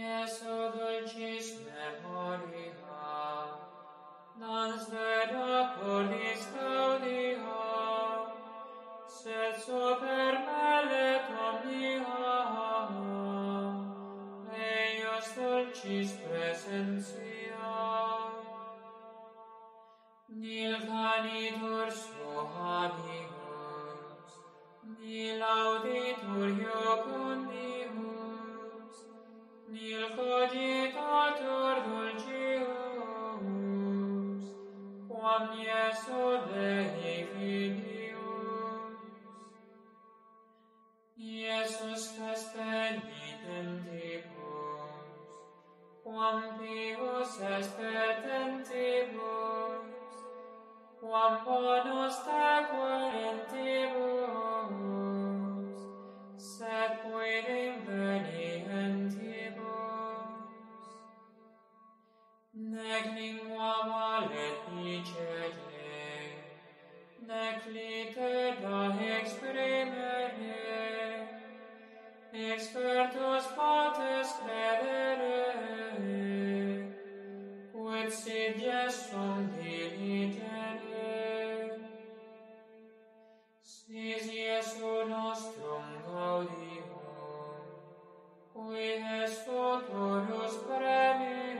Jesu dulcis memoria, non sveda cordis gaudia, sed super maletum omnia, eius dulcis presentia. Nil canitur suavimus, nil auditur iocundimus, nil cogitatur dulcius, quam Iesu Dei filius. Iesus est penitentibus, quam pius sed quidem venientibus. nec lingua maledicere, nec litera exprimere, expertus potes credere, quid si gestum dilitere. Sis Iesu nostrum gaudium, qui est futurus premium,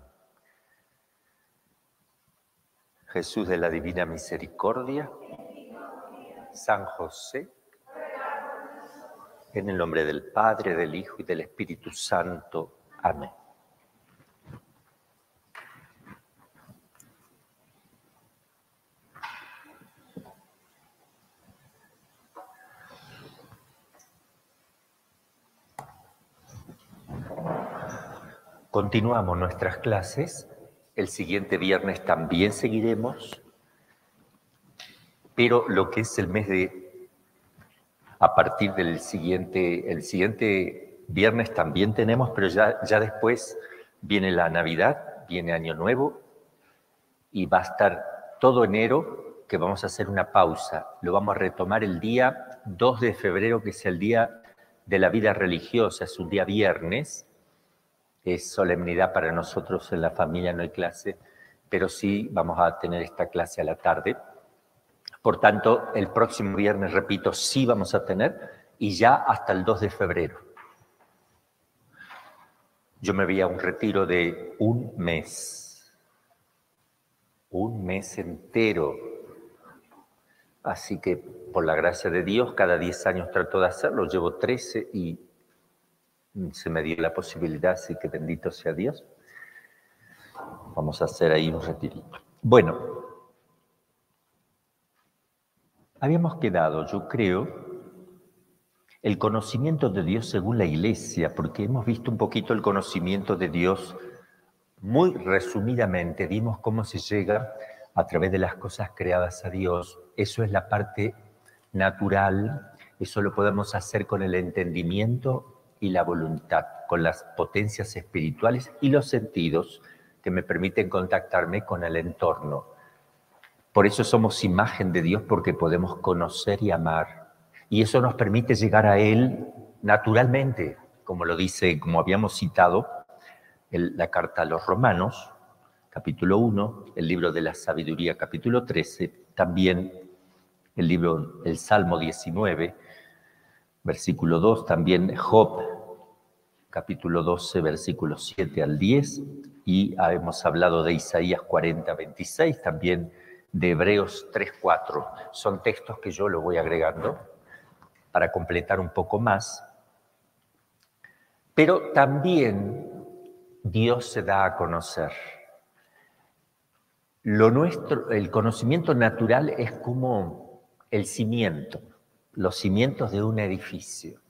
Jesús de la Divina Misericordia, San José, en el nombre del Padre, del Hijo y del Espíritu Santo. Amén. Continuamos nuestras clases. El siguiente viernes también seguiremos. Pero lo que es el mes de a partir del siguiente, el siguiente viernes también tenemos, pero ya, ya después viene la Navidad, viene Año Nuevo y va a estar todo enero que vamos a hacer una pausa. Lo vamos a retomar el día 2 de febrero, que es el día de la vida religiosa, es un día viernes, es solemnidad para nosotros en la familia, no hay clase, pero sí vamos a tener esta clase a la tarde. Por tanto, el próximo viernes, repito, sí vamos a tener y ya hasta el 2 de febrero. Yo me vi a un retiro de un mes, un mes entero. Así que, por la gracia de Dios, cada 10 años trato de hacerlo, llevo 13 y se me dio la posibilidad, así que bendito sea Dios. Vamos a hacer ahí un retirito. Bueno, habíamos quedado, yo creo, el conocimiento de Dios según la iglesia, porque hemos visto un poquito el conocimiento de Dios muy resumidamente, vimos cómo se llega a través de las cosas creadas a Dios. Eso es la parte natural, eso lo podemos hacer con el entendimiento y la voluntad, con las potencias espirituales y los sentidos que me permiten contactarme con el entorno. Por eso somos imagen de Dios porque podemos conocer y amar. Y eso nos permite llegar a Él naturalmente, como lo dice, como habíamos citado, la carta a los romanos, capítulo 1, el libro de la sabiduría, capítulo 13, también el libro, el Salmo 19, versículo 2, también Job, capítulo 12, versículos 7 al 10, y hemos hablado de Isaías 40, 26, también de Hebreos 3, 4. Son textos que yo lo voy agregando para completar un poco más. Pero también Dios se da a conocer. Lo nuestro, el conocimiento natural es como el cimiento, los cimientos de un edificio.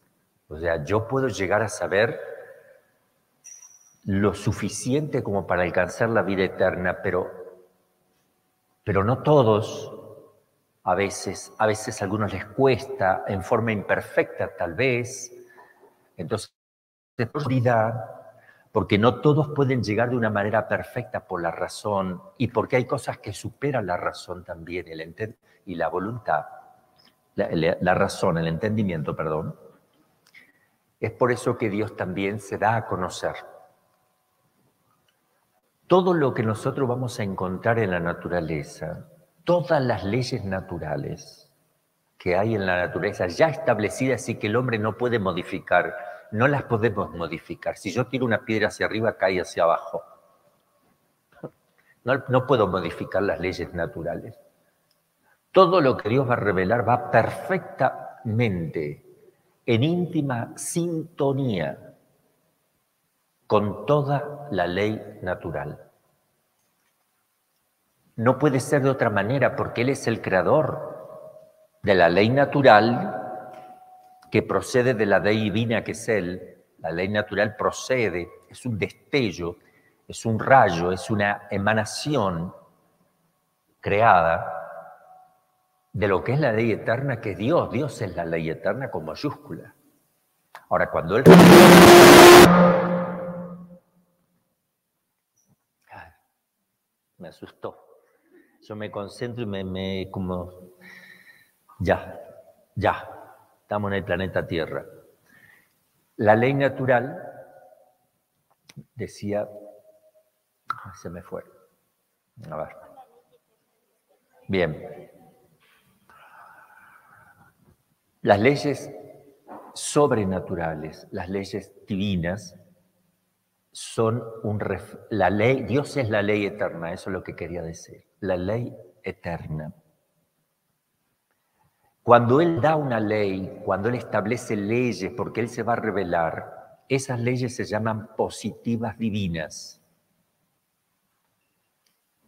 O sea, yo puedo llegar a saber lo suficiente como para alcanzar la vida eterna, pero, pero no todos, a veces, a veces algunos les cuesta, en forma imperfecta tal vez. Entonces, porque no todos pueden llegar de una manera perfecta por la razón y porque hay cosas que superan la razón también el y la voluntad, la razón, el entendimiento, perdón. Es por eso que Dios también se da a conocer. Todo lo que nosotros vamos a encontrar en la naturaleza, todas las leyes naturales que hay en la naturaleza ya establecidas y que el hombre no puede modificar, no las podemos modificar. Si yo tiro una piedra hacia arriba, cae hacia abajo. No, no, puedo modificar las leyes naturales. Todo lo que Dios va a revelar va perfectamente en íntima sintonía con toda la ley natural. No puede ser de otra manera porque Él es el creador de la ley natural que procede de la ley divina que es Él. La ley natural procede, es un destello, es un rayo, es una emanación creada de lo que es la ley eterna, que Dios, Dios es la ley eterna con mayúscula. Ahora, cuando Él... Me asustó. Yo me concentro y me, como... Ya, ya, estamos en el planeta Tierra. La ley natural, decía, se me fue. A ver. Bien, Las leyes sobrenaturales, las leyes divinas, son un la ley, Dios es la ley eterna, eso es lo que quería decir, la ley eterna. Cuando Él da una ley, cuando Él establece leyes, porque Él se va a revelar, esas leyes se llaman positivas divinas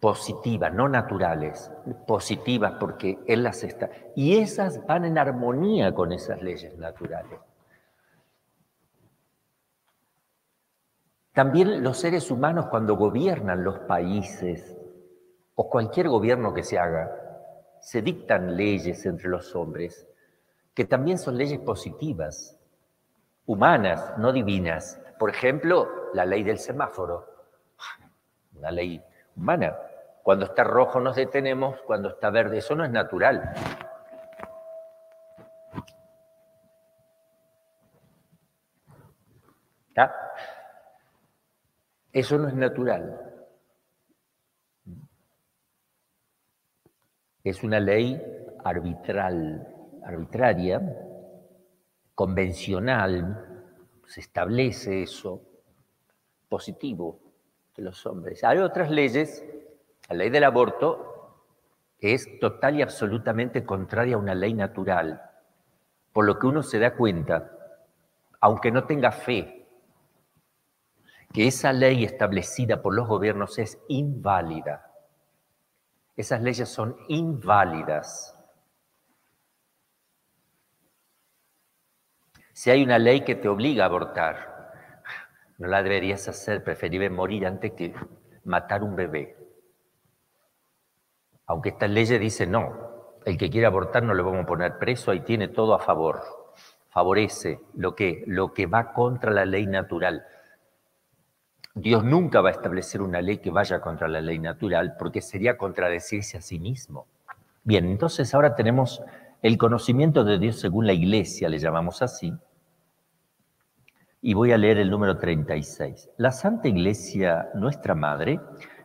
positivas, no naturales, positivas porque Él las está. Y esas van en armonía con esas leyes naturales. También los seres humanos cuando gobiernan los países o cualquier gobierno que se haga, se dictan leyes entre los hombres que también son leyes positivas, humanas, no divinas. Por ejemplo, la ley del semáforo, una ley humana. Cuando está rojo nos detenemos, cuando está verde, eso no es natural. Eso no es natural. Es una ley arbitral, arbitraria, convencional, se establece eso, positivo de los hombres. Hay otras leyes la ley del aborto es total y absolutamente contraria a una ley natural, por lo que uno se da cuenta, aunque no tenga fe, que esa ley establecida por los gobiernos es inválida. Esas leyes son inválidas. Si hay una ley que te obliga a abortar, no la deberías hacer, preferible morir antes que matar un bebé. Aunque esta ley dice no, el que quiere abortar no le vamos a poner preso, ahí tiene todo a favor. Favorece lo que, lo que va contra la ley natural. Dios nunca va a establecer una ley que vaya contra la ley natural porque sería contradecirse a sí mismo. Bien, entonces ahora tenemos el conocimiento de Dios según la iglesia, le llamamos así. Y voy a leer el número 36. La Santa Iglesia, nuestra Madre,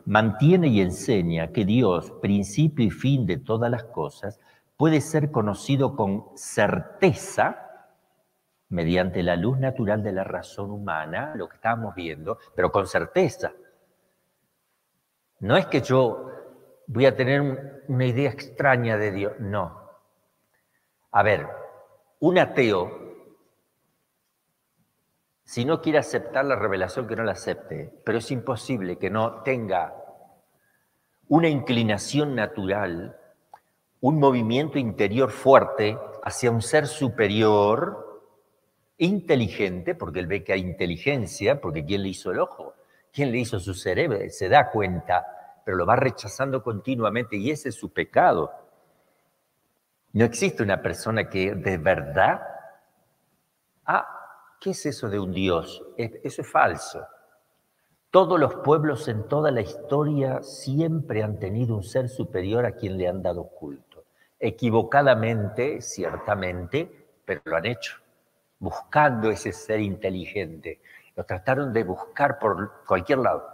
mantiene y enseña que Dios, principio y fin de todas las cosas, puede ser conocido con certeza mediante la luz natural de la razón humana, lo que estamos viendo, pero con certeza. No es que yo voy a tener una idea extraña de Dios, no. A ver, un ateo si no quiere aceptar la revelación, que no la acepte, pero es imposible que no tenga una inclinación natural, un movimiento interior fuerte hacia un ser superior, inteligente, porque él ve que hay inteligencia, porque ¿quién le hizo el ojo? ¿Quién le hizo su cerebro? Se da cuenta, pero lo va rechazando continuamente y ese es su pecado. No existe una persona que de verdad, ah, ¿qué es eso de un Dios? Eso es falso. Todos los pueblos en toda la historia siempre han tenido un ser superior a quien le han dado culto. Equivocadamente, ciertamente, pero lo han hecho, buscando ese ser inteligente. Lo trataron de buscar por cualquier lado.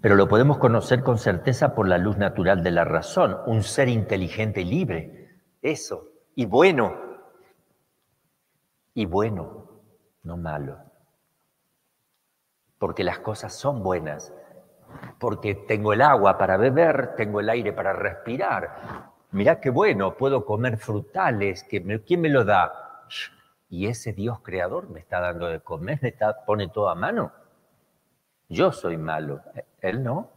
Pero lo podemos conocer con certeza por la luz natural de la razón, un ser inteligente y libre. Eso. Y bueno. Y bueno no malo. Porque las cosas son buenas. Porque tengo el agua para beber, tengo el aire para respirar. Mirá qué bueno, puedo comer frutales. ¿Quién me lo da? Y ese Dios creador me está dando de comer, me pone todo a mano. Yo soy malo, él no.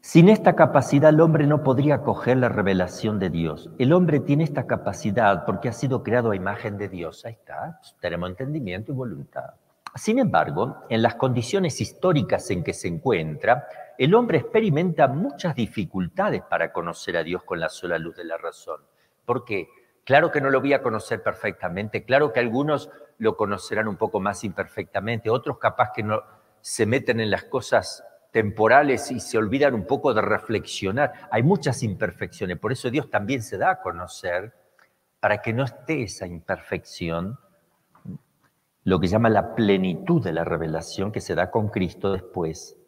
Sin esta capacidad el hombre no podría acoger la revelación de Dios. El hombre tiene esta capacidad porque ha sido creado a imagen de Dios. Ahí está, tenemos entendimiento y voluntad. Sin embargo, en las condiciones históricas en que se encuentra, el hombre experimenta muchas dificultades para conocer a Dios con la sola luz de la razón. ¿Por qué? Claro que no lo voy a conocer perfectamente, claro que algunos lo conocerán un poco más imperfectamente, otros capaz que no se meten en las cosas temporales y se olvidan un poco de reflexionar. Hay muchas imperfecciones, por eso Dios también se da a conocer para que no esté esa imperfección, lo que llama la plenitud de la revelación que se da con Cristo después.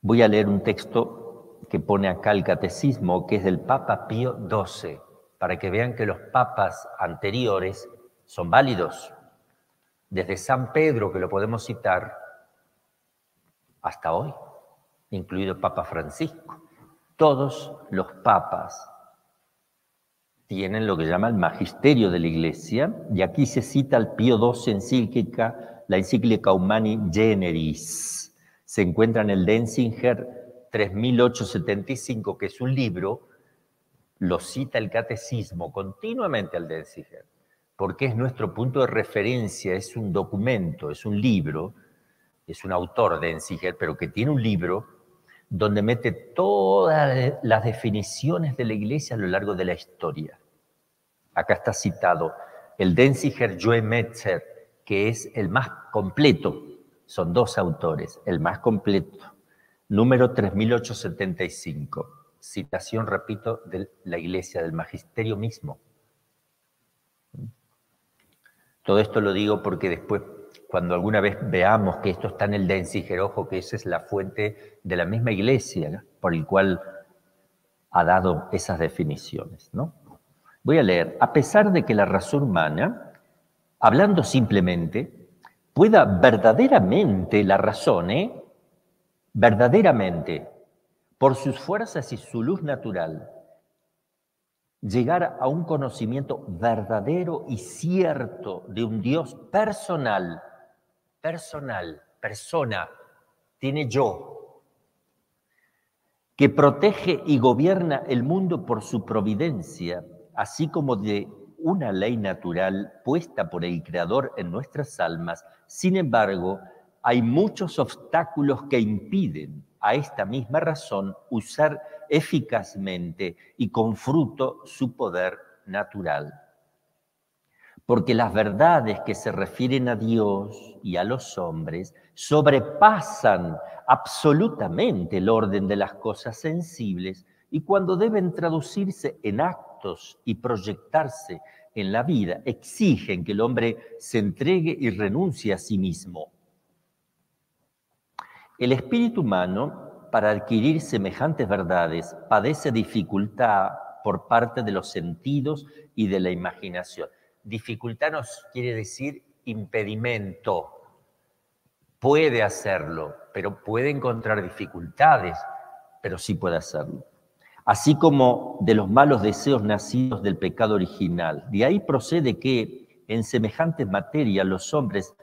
Voy a leer un texto que pone acá el catecismo, que es del Papa Pío XII, para que vean que los papas anteriores son válidos. Desde San Pedro, que lo podemos citar, hasta hoy, incluido Papa Francisco. Todos los papas tienen lo que llama el magisterio de la Iglesia, y aquí se cita al Pío XII encíclica, la encíclica Humani Generis. Se encuentra en el Denzinger 3875, que es un libro, lo cita el catecismo continuamente al Denzinger, porque es nuestro punto de referencia, es un documento, es un libro es un autor de Ensiger, pero que tiene un libro donde mete todas las definiciones de la iglesia a lo largo de la historia. Acá está citado el Denziger Joe Metzer, que es el más completo. Son dos autores, el más completo. Número 3875. Citación, repito, de la iglesia, del magisterio mismo. Todo esto lo digo porque después cuando alguna vez veamos que esto está en el Denziger, ojo que esa es la fuente de la misma iglesia por el cual ha dado esas definiciones. ¿no? Voy a leer, a pesar de que la razón humana, hablando simplemente, pueda verdaderamente la razón, ¿eh? verdaderamente, por sus fuerzas y su luz natural, llegar a un conocimiento verdadero y cierto de un Dios personal personal, persona, tiene yo, que protege y gobierna el mundo por su providencia, así como de una ley natural puesta por el Creador en nuestras almas. Sin embargo, hay muchos obstáculos que impiden a esta misma razón usar eficazmente y con fruto su poder natural porque las verdades que se refieren a Dios y a los hombres sobrepasan absolutamente el orden de las cosas sensibles y cuando deben traducirse en actos y proyectarse en la vida, exigen que el hombre se entregue y renuncie a sí mismo. El espíritu humano, para adquirir semejantes verdades, padece dificultad por parte de los sentidos y de la imaginación. Dificultad nos quiere decir impedimento. Puede hacerlo, pero puede encontrar dificultades, pero sí puede hacerlo. Así como de los malos deseos nacidos del pecado original. De ahí procede que en semejantes materias los hombres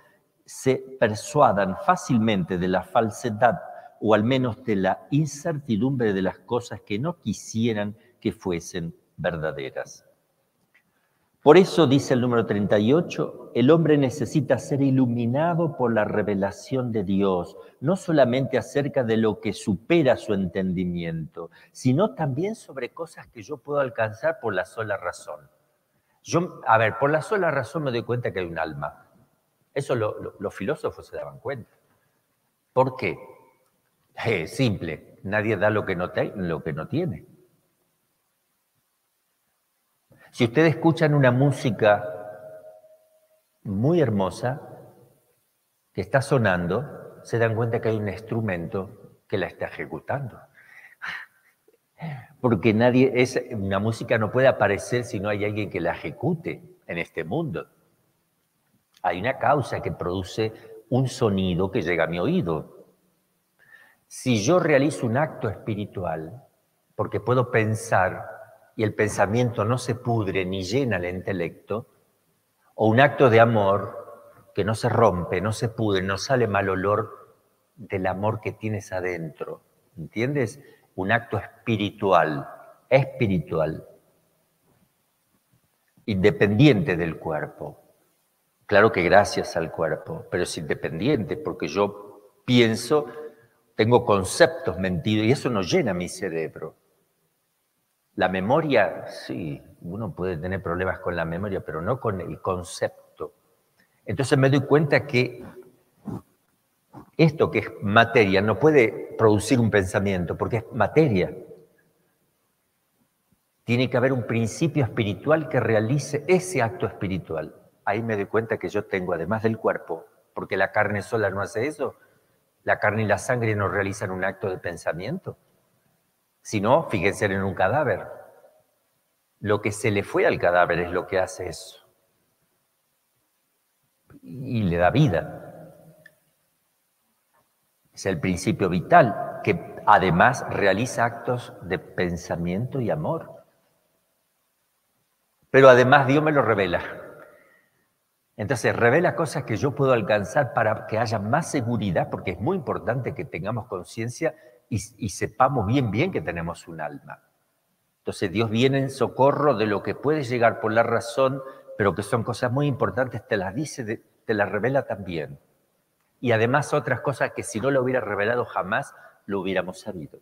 se persuadan fácilmente de la falsedad o al menos de la incertidumbre de las cosas que no quisieran que fuesen verdaderas. Por eso dice el número 38, el hombre necesita ser iluminado por la revelación de Dios, no solamente acerca de lo que supera su entendimiento, sino también sobre cosas que yo puedo alcanzar por la sola razón. Yo, a ver, por la sola razón me doy cuenta que hay un alma. Eso los filósofos se daban cuenta. ¿Por qué? Simple, nadie da lo lo que no tiene. Si ustedes escuchan una música muy hermosa que está sonando, se dan cuenta que hay un instrumento que la está ejecutando. Porque nadie es una música no puede aparecer si no hay alguien que la ejecute en este mundo. Hay una causa que produce un sonido que llega a mi oído. Si yo realizo un acto espiritual, porque puedo pensar y el pensamiento no se pudre ni llena el intelecto, o un acto de amor que no se rompe, no se pudre, no sale mal olor del amor que tienes adentro. ¿Entiendes? Un acto espiritual, espiritual, independiente del cuerpo. Claro que gracias al cuerpo, pero es independiente porque yo pienso, tengo conceptos mentidos y eso no llena mi cerebro. La memoria, sí, uno puede tener problemas con la memoria, pero no con el concepto. Entonces me doy cuenta que esto que es materia no puede producir un pensamiento, porque es materia. Tiene que haber un principio espiritual que realice ese acto espiritual. Ahí me doy cuenta que yo tengo, además del cuerpo, porque la carne sola no hace eso, la carne y la sangre no realizan un acto de pensamiento. Si no, fíjense en un cadáver. Lo que se le fue al cadáver es lo que hace eso. Y le da vida. Es el principio vital que además realiza actos de pensamiento y amor. Pero además Dios me lo revela. Entonces revela cosas que yo puedo alcanzar para que haya más seguridad, porque es muy importante que tengamos conciencia y, sepamos bien, bien que tenemos un alma. Entonces Dios viene en socorro de lo que puede llegar por la razón, pero que son cosas muy importantes, te las dice, te las revela también. Y además otras cosas que si no lo hubiera revelado jamás lo hubiéramos sabido.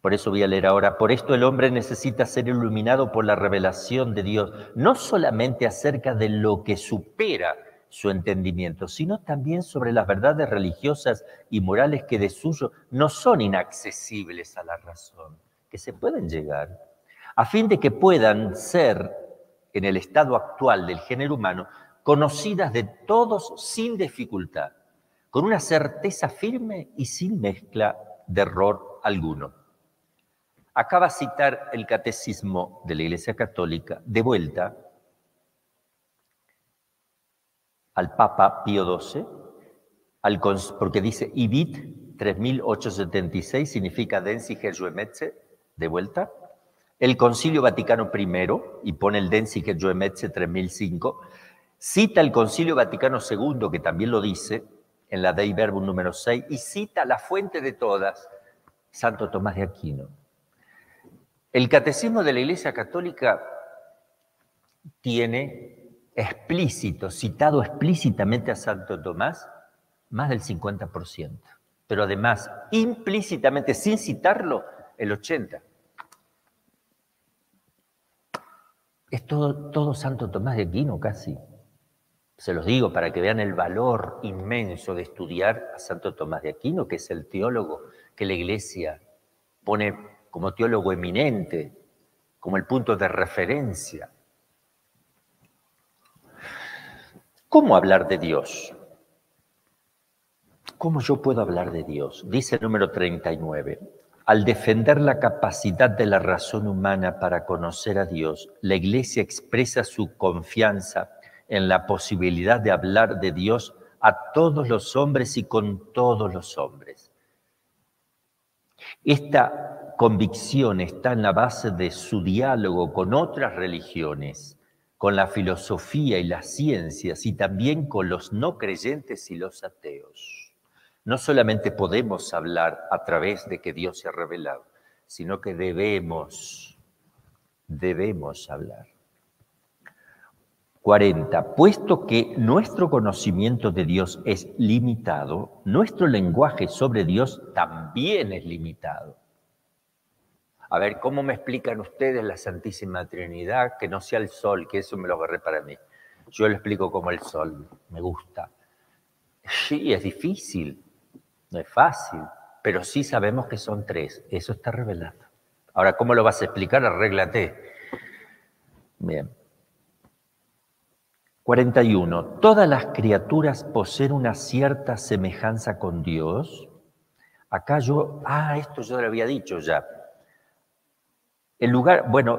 Por eso voy a leer ahora, por esto el hombre necesita ser iluminado por la revelación de Dios, no solamente acerca de lo que supera su entendimiento, sino también sobre las verdades religiosas y morales que de suyo no son inaccesibles a la razón, que se pueden llegar, a fin de que puedan ser, en el estado actual del género humano, conocidas de todos sin dificultad, con una certeza firme y sin mezcla de error alguno. Acaba de citar el catecismo de la Iglesia Católica de vuelta al Papa Pío XII, porque dice IBIT 3876, significa Densi Gejuemetze, de vuelta. El Concilio Vaticano I, y pone el Densi Gejuemetze 3005, cita el Concilio Vaticano II, que también lo dice, en la Dei Verbum número 6, y cita la fuente de todas, Santo Tomás de Aquino. El Catecismo de la Iglesia Católica tiene explícito, citado explícitamente a Santo Tomás, más del 50%. Pero además, implícitamente, sin citarlo, el 80%. Es todo, todo Santo Tomás de Aquino casi. Se los digo para que vean el valor inmenso de estudiar a Santo Tomás de Aquino, que es el teólogo que la Iglesia pone como teólogo eminente, como el punto de referencia. ¿Cómo hablar de Dios? ¿Cómo yo puedo hablar de Dios? Dice el número 39. Al defender la capacidad de la razón humana para conocer a Dios, la Iglesia expresa su confianza en la posibilidad de hablar de Dios a todos los hombres y con todos los hombres. Esta convicción está en la base de su diálogo con otras religiones con la filosofía y las ciencias y también con los no creyentes y los ateos. No solamente podemos hablar a través de que Dios se ha revelado, sino que debemos debemos hablar. 40. Puesto que nuestro conocimiento de Dios es limitado, nuestro lenguaje sobre Dios también es limitado. A ver, ¿cómo me explican ustedes la Santísima Trinidad? Que no sea el sol, que eso me lo agarré para mí. Yo lo explico como el sol, me gusta. Sí, es difícil, no es fácil, pero sí sabemos que son tres, eso está revelado. Ahora, ¿cómo lo vas a explicar? Arréglate. Bien. 41. Todas las criaturas poseen una cierta semejanza con Dios. Acá yo, ah, esto yo lo había dicho ya. El lugar, bueno,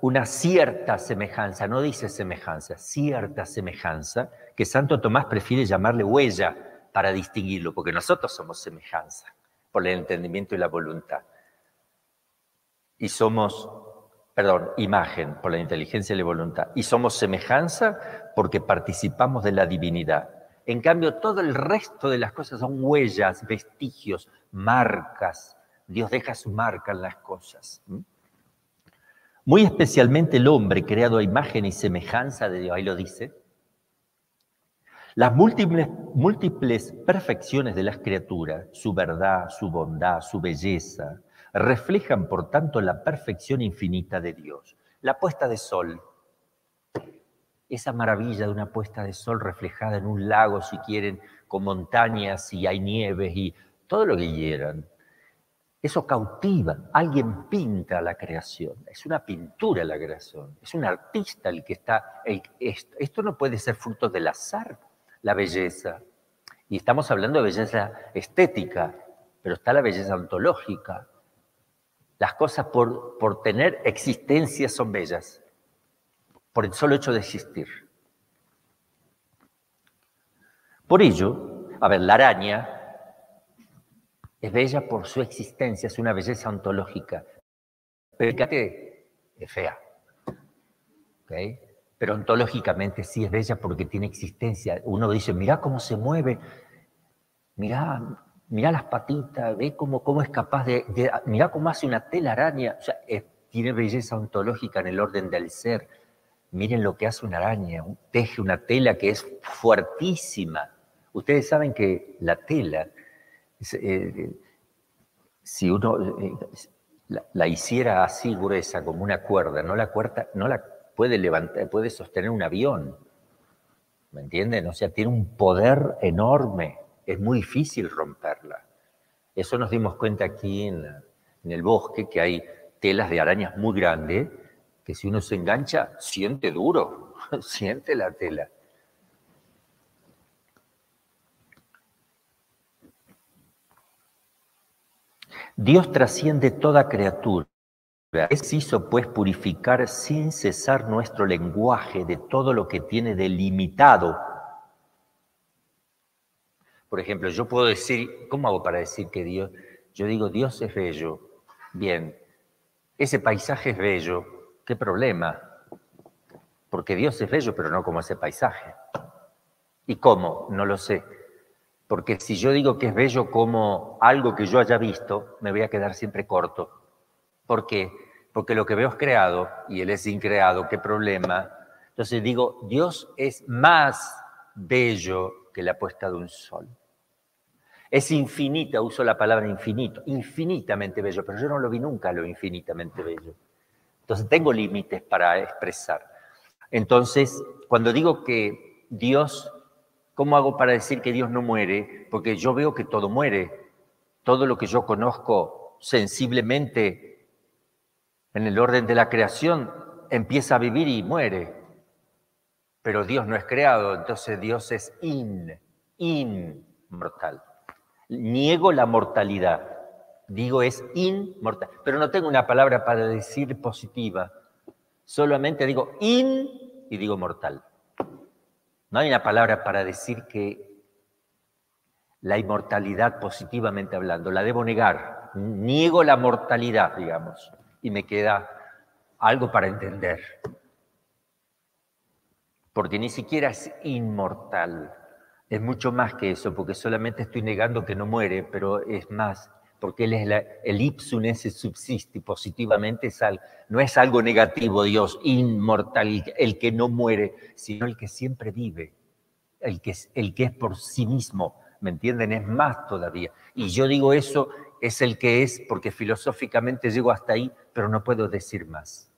una cierta semejanza, no dice semejanza, cierta semejanza, que Santo Tomás prefiere llamarle huella para distinguirlo, porque nosotros somos semejanza por el entendimiento y la voluntad. Y somos, perdón, imagen por la inteligencia y la voluntad. Y somos semejanza porque participamos de la divinidad. En cambio, todo el resto de las cosas son huellas, vestigios, marcas. Dios deja su marca en las cosas. Muy especialmente el hombre creado a imagen y semejanza de Dios, ahí lo dice. Las múltiples, perfecciones de las criaturas, su verdad, su bondad, su belleza, reflejan por tanto la perfección infinita de Dios. La puesta de sol, esa maravilla de una puesta de sol reflejada en un lago, si quieren, con montañas y hay nieves y todo lo que quieran. Eso cautiva. Alguien pinta la creación. Es una pintura la creación. Es un artista el que está. esto no puede ser fruto del azar, la belleza. Y estamos hablando de belleza estética, pero está la belleza ontológica. Las cosas por, por tener existencia son bellas, por el solo hecho de existir. Por ello, a ver, la araña es bella por su existencia, es una belleza ontológica. Fíjate, es fea. Pero ontológicamente sí es bella porque tiene existencia. Uno dice, mira cómo se mueve, mira, mira las patitas, ve cómo, cómo es capaz de, mira cómo hace una tela araña. O sea, tiene belleza ontológica en el orden del ser. Miren lo que hace una araña, teje una tela que es fuertísima. Ustedes saben que la tela eh, si uno eh, la, hiciera así gruesa como una cuerda, no la, cuerda, no la puede levantar, puede sostener un avión. ¿Me entienden? O sea, tiene un poder enorme. Es muy difícil romperla. Eso nos dimos cuenta aquí en, en el bosque, que hay telas de arañas muy grandes, que si uno se engancha, siente duro, siente la tela. Dios trasciende toda criatura. Es hizo pues purificar sin cesar nuestro lenguaje de todo lo que tiene delimitado. Por ejemplo, yo puedo decir, ¿cómo hago para decir que Dios? Yo digo, Dios es bello. Bien, ese paisaje es bello. ¿Qué problema? Porque Dios es bello, pero no como ese paisaje. ¿Y cómo? No lo sé. Porque si yo digo que es bello como algo que yo haya visto, me voy a quedar siempre corto. ¿Por qué? Porque lo que veo es creado y Él es increado, ¿qué problema? Entonces digo, Dios es más bello que la puesta de un sol. Es infinita, uso la palabra infinito, infinitamente bello, pero yo no lo vi nunca lo infinitamente bello. Entonces tengo límites para expresar. Entonces, cuando digo que Dios ¿Cómo hago para decir que Dios no muere? Porque yo veo que todo muere. Todo lo que yo conozco sensiblemente en el orden de la creación empieza a vivir y muere. Pero Dios no es creado, entonces Dios es in, inmortal. Niego la mortalidad. Digo es inmortal. Pero no tengo una palabra para decir positiva. Solamente digo in y digo mortal. No hay una palabra para decir que la inmortalidad positivamente hablando, la debo negar. Niego la mortalidad, digamos, y me queda algo para entender. Porque ni siquiera es inmortal, es mucho más que eso, porque solamente estoy negando que no muere, pero es más, porque Él es el ipsum ese subsiste positivamente, es no es algo negativo, Dios, inmortal, el que no muere, sino el que siempre vive, el que, el que es por sí mismo, ¿me entienden? Es más todavía. Y yo digo eso, es el que es, porque filosóficamente llego hasta ahí, pero no puedo decir más.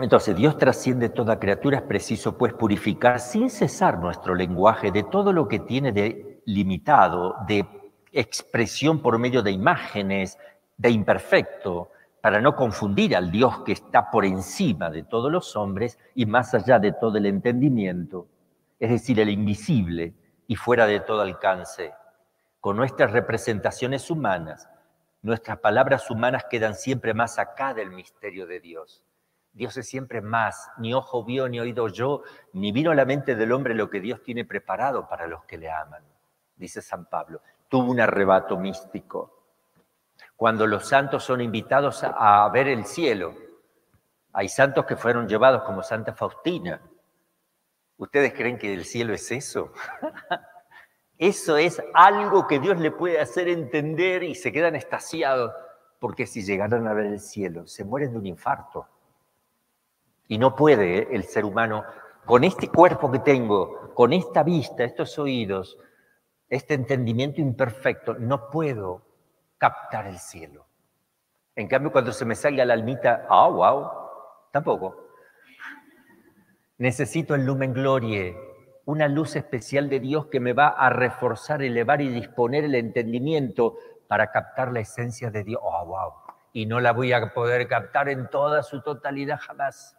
Entonces, Dios trasciende toda criatura, es preciso pues purificar sin cesar nuestro lenguaje de todo lo que tiene de limitado, de expresión por medio de imágenes, de imperfecto, para no confundir al Dios que está por encima de todos los hombres y más allá de todo el entendimiento, es decir, el invisible y fuera de todo alcance. Con nuestras representaciones humanas, nuestras palabras humanas quedan siempre más acá del misterio de Dios. Dios es siempre más, ni ojo vio, ni oído yo, ni vino a la mente del hombre lo que Dios tiene preparado para los que le aman, dice San Pablo. Tuvo un arrebato místico. Cuando los santos son invitados a, ver el cielo, hay santos que fueron llevados como Santa Faustina. ¿Ustedes creen que el cielo es eso? eso es algo que Dios le puede hacer entender y se quedan estasiados, porque si llegaran a ver el cielo, se mueren de un infarto. Y no puede ¿eh? el ser humano, con este cuerpo que tengo, con esta vista, estos oídos, este entendimiento imperfecto, no puedo captar el cielo. En cambio, cuando se me salga la almita, ah, wow, tampoco. Necesito el lumen glorie, una luz especial de Dios que me va a reforzar, elevar y disponer el entendimiento para captar la esencia de Dios. Oh, wow. Y no la voy a poder captar en toda su totalidad jamás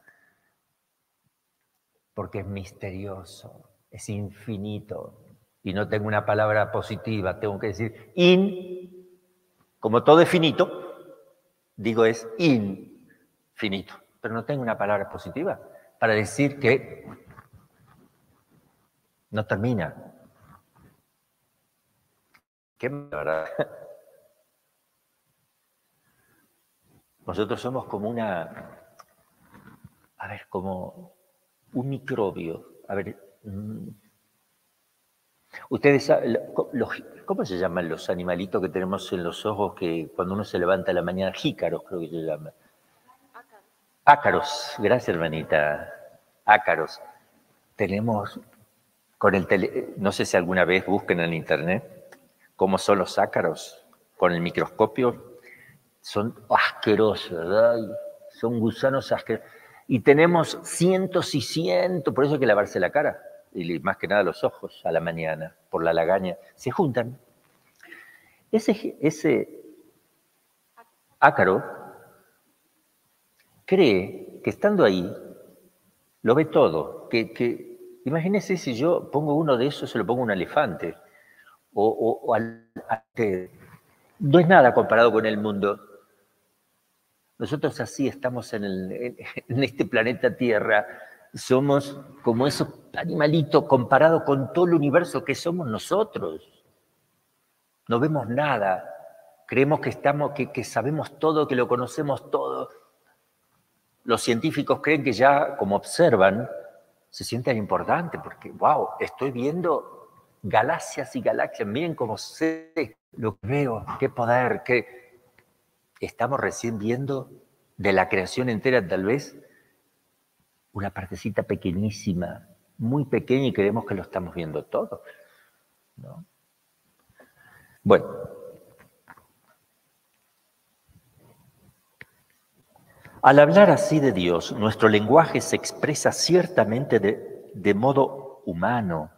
porque es misterioso, es infinito. Y no tengo una palabra positiva, tengo que decir in, como todo es finito, digo es infinito, pero no tengo una palabra positiva para decir que no termina. ¿Qué verdad? Nosotros somos como una, a ver, como un microbio. A ver, mm. ustedes saben, ¿cómo se llaman los animalitos que tenemos en los ojos que cuando uno se levanta a la mañana, jícaros creo que se llaman? Ácaros, gracias hermanita. Ácaros. Tenemos con el tele, no sé si alguna vez busquen en internet cómo son los ácaros con el microscopio. Son asquerosos, ¿verdad? Son gusanos asquerosos y tenemos cientos y cientos, por eso hay que lavarse la cara, y más que nada los ojos a la mañana, por la lagaña, se juntan. Ese, ese ácaro cree que estando ahí lo ve todo, que, que imagínense si yo pongo uno de esos, se lo pongo a un elefante, o, al, no es nada comparado con el mundo. Nosotros así estamos en, este planeta Tierra, somos como esos animalitos comparados con todo el universo que somos nosotros. No vemos nada, creemos que, estamos, que, sabemos todo, que lo conocemos todo. Los científicos creen que ya, como observan, se sienten importantes porque, wow, estoy viendo galaxias y galaxias, miren cómo sé lo que veo, qué poder, qué, estamos recién viendo de la creación entera tal vez una partecita pequeñísima, muy pequeña y creemos que lo estamos viendo todo. Bueno. Al hablar así de Dios, nuestro lenguaje se expresa ciertamente de, de modo humano,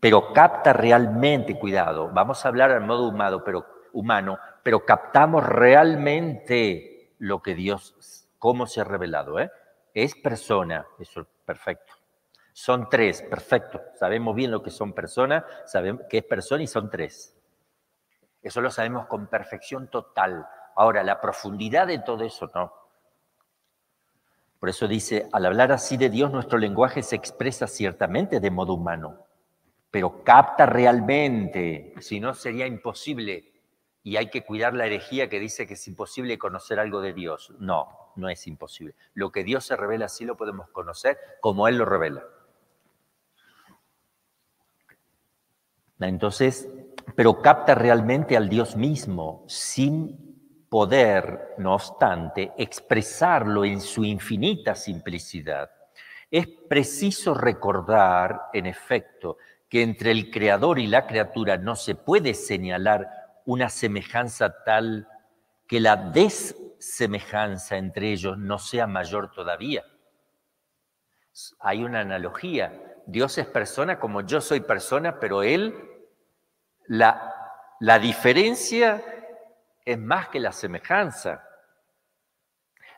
pero capta realmente, cuidado, vamos a hablar al modo humano, pero humano, pero captamos realmente lo que Dios, cómo se ha revelado. ¿eh? Es persona, eso es perfecto. Son tres, perfecto. Sabemos bien lo que son personas, sabemos que es persona y son tres. Eso lo sabemos con perfección total. Ahora, la profundidad de todo eso no. Por eso dice, al hablar así de Dios, nuestro lenguaje se expresa ciertamente de modo humano, pero capta realmente, si no sería imposible y hay que cuidar la herejía que dice que es imposible conocer algo de Dios. No, no es imposible. Lo que Dios se revela sí lo podemos conocer como Él lo revela. Entonces, pero capta realmente al Dios mismo sin poder, no obstante, expresarlo en su infinita simplicidad. Es preciso recordar, en efecto, que entre el creador y la criatura no se puede señalar una semejanza tal que la desemejanza entre ellos no sea mayor todavía. Hay una analogía. Dios es persona como yo soy persona, pero Él, la, la diferencia es más que la semejanza.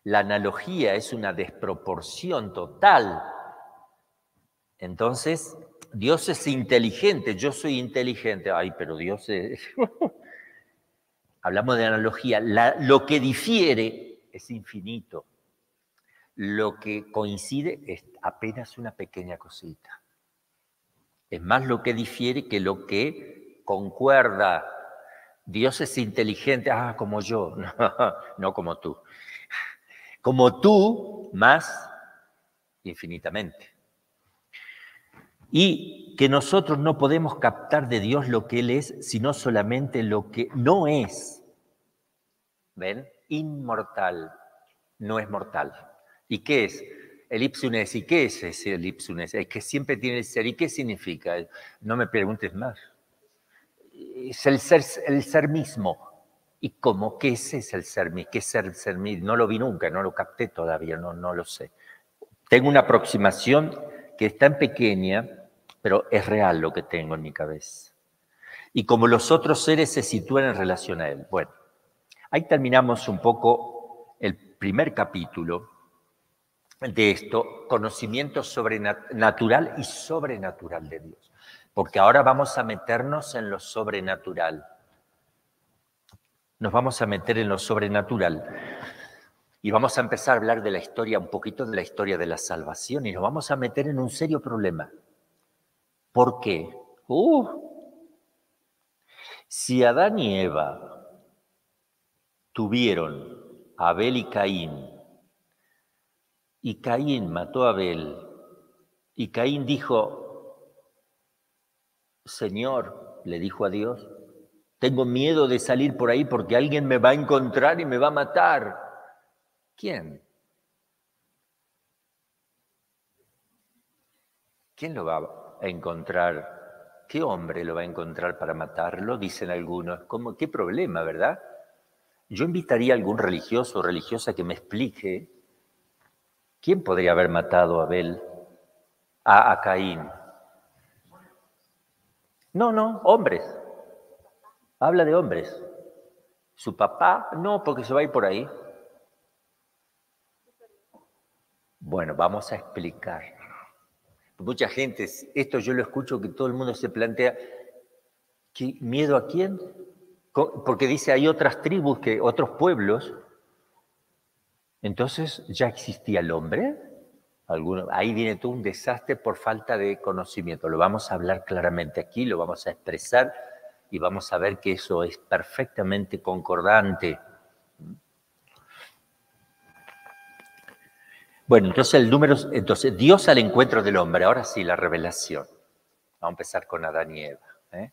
La analogía es una desproporción total. Entonces, Dios es inteligente, yo soy inteligente. Ay, pero Dios es... Hablamos de analogía. lo que difiere es infinito. Lo que coincide es apenas una pequeña cosita. Es más lo que difiere que lo que concuerda. Dios es inteligente, ah, como yo, no, no como tú. Como tú, más infinitamente. Y que nosotros no podemos captar de Dios lo que Él es, sino solamente lo que no es. ¿Ven? Inmortal, no es mortal. ¿Y qué es? El ipsunes. ¿Y qué es ese el ipsunes? Es que siempre tiene el ser. ¿Y qué significa? No me preguntes más. Es el ser, el ser mismo. ¿Y cómo? ¿Qué es, el ser mismo? ¿Qué es el ser mismo? No lo vi nunca, no lo capté todavía, no, no lo sé. Tengo una aproximación que es tan pequeña, pero es real lo que tengo en mi cabeza. Y como los otros seres se sitúan en relación a él. Bueno, ahí terminamos un poco el primer capítulo de esto, conocimiento sobrenatural y sobrenatural de Dios. Porque ahora vamos a meternos en lo sobrenatural. Nos vamos a meter en lo sobrenatural. Y vamos a empezar a hablar de la historia, un poquito de la historia de la salvación, y nos vamos a meter en un serio problema. ¿Por qué? Uh, si Adán y Eva tuvieron Abel y Caín, y Caín mató a Abel, y Caín dijo, Señor, le dijo a Dios, tengo miedo de salir por ahí porque alguien me va a encontrar y me va a matar. ¿Quién? ¿Quién lo va a encontrar? ¿Qué hombre lo va a encontrar para matarlo? Dicen algunos. ¿Cómo? ¿Qué problema, verdad? Yo invitaría a algún religioso o religiosa que me explique quién podría haber matado a Abel, a, Caín. No, no, hombres. Habla de hombres. Su papá, no, porque se va a ir por ahí. Bueno, vamos a explicar. Mucha gente, esto yo lo escucho que todo el mundo se plantea, ¿qué, ¿miedo a quién? Porque dice, hay otras tribus, que, otros pueblos. Entonces, ¿ya existía el hombre? ahí viene todo un desastre por falta de conocimiento. Lo vamos a hablar claramente aquí, lo vamos a expresar y vamos a ver que eso es perfectamente concordante Bueno, entonces el número, entonces Dios al encuentro del hombre, ahora sí la revelación. Vamos a empezar con Adán y Eva. ¿eh?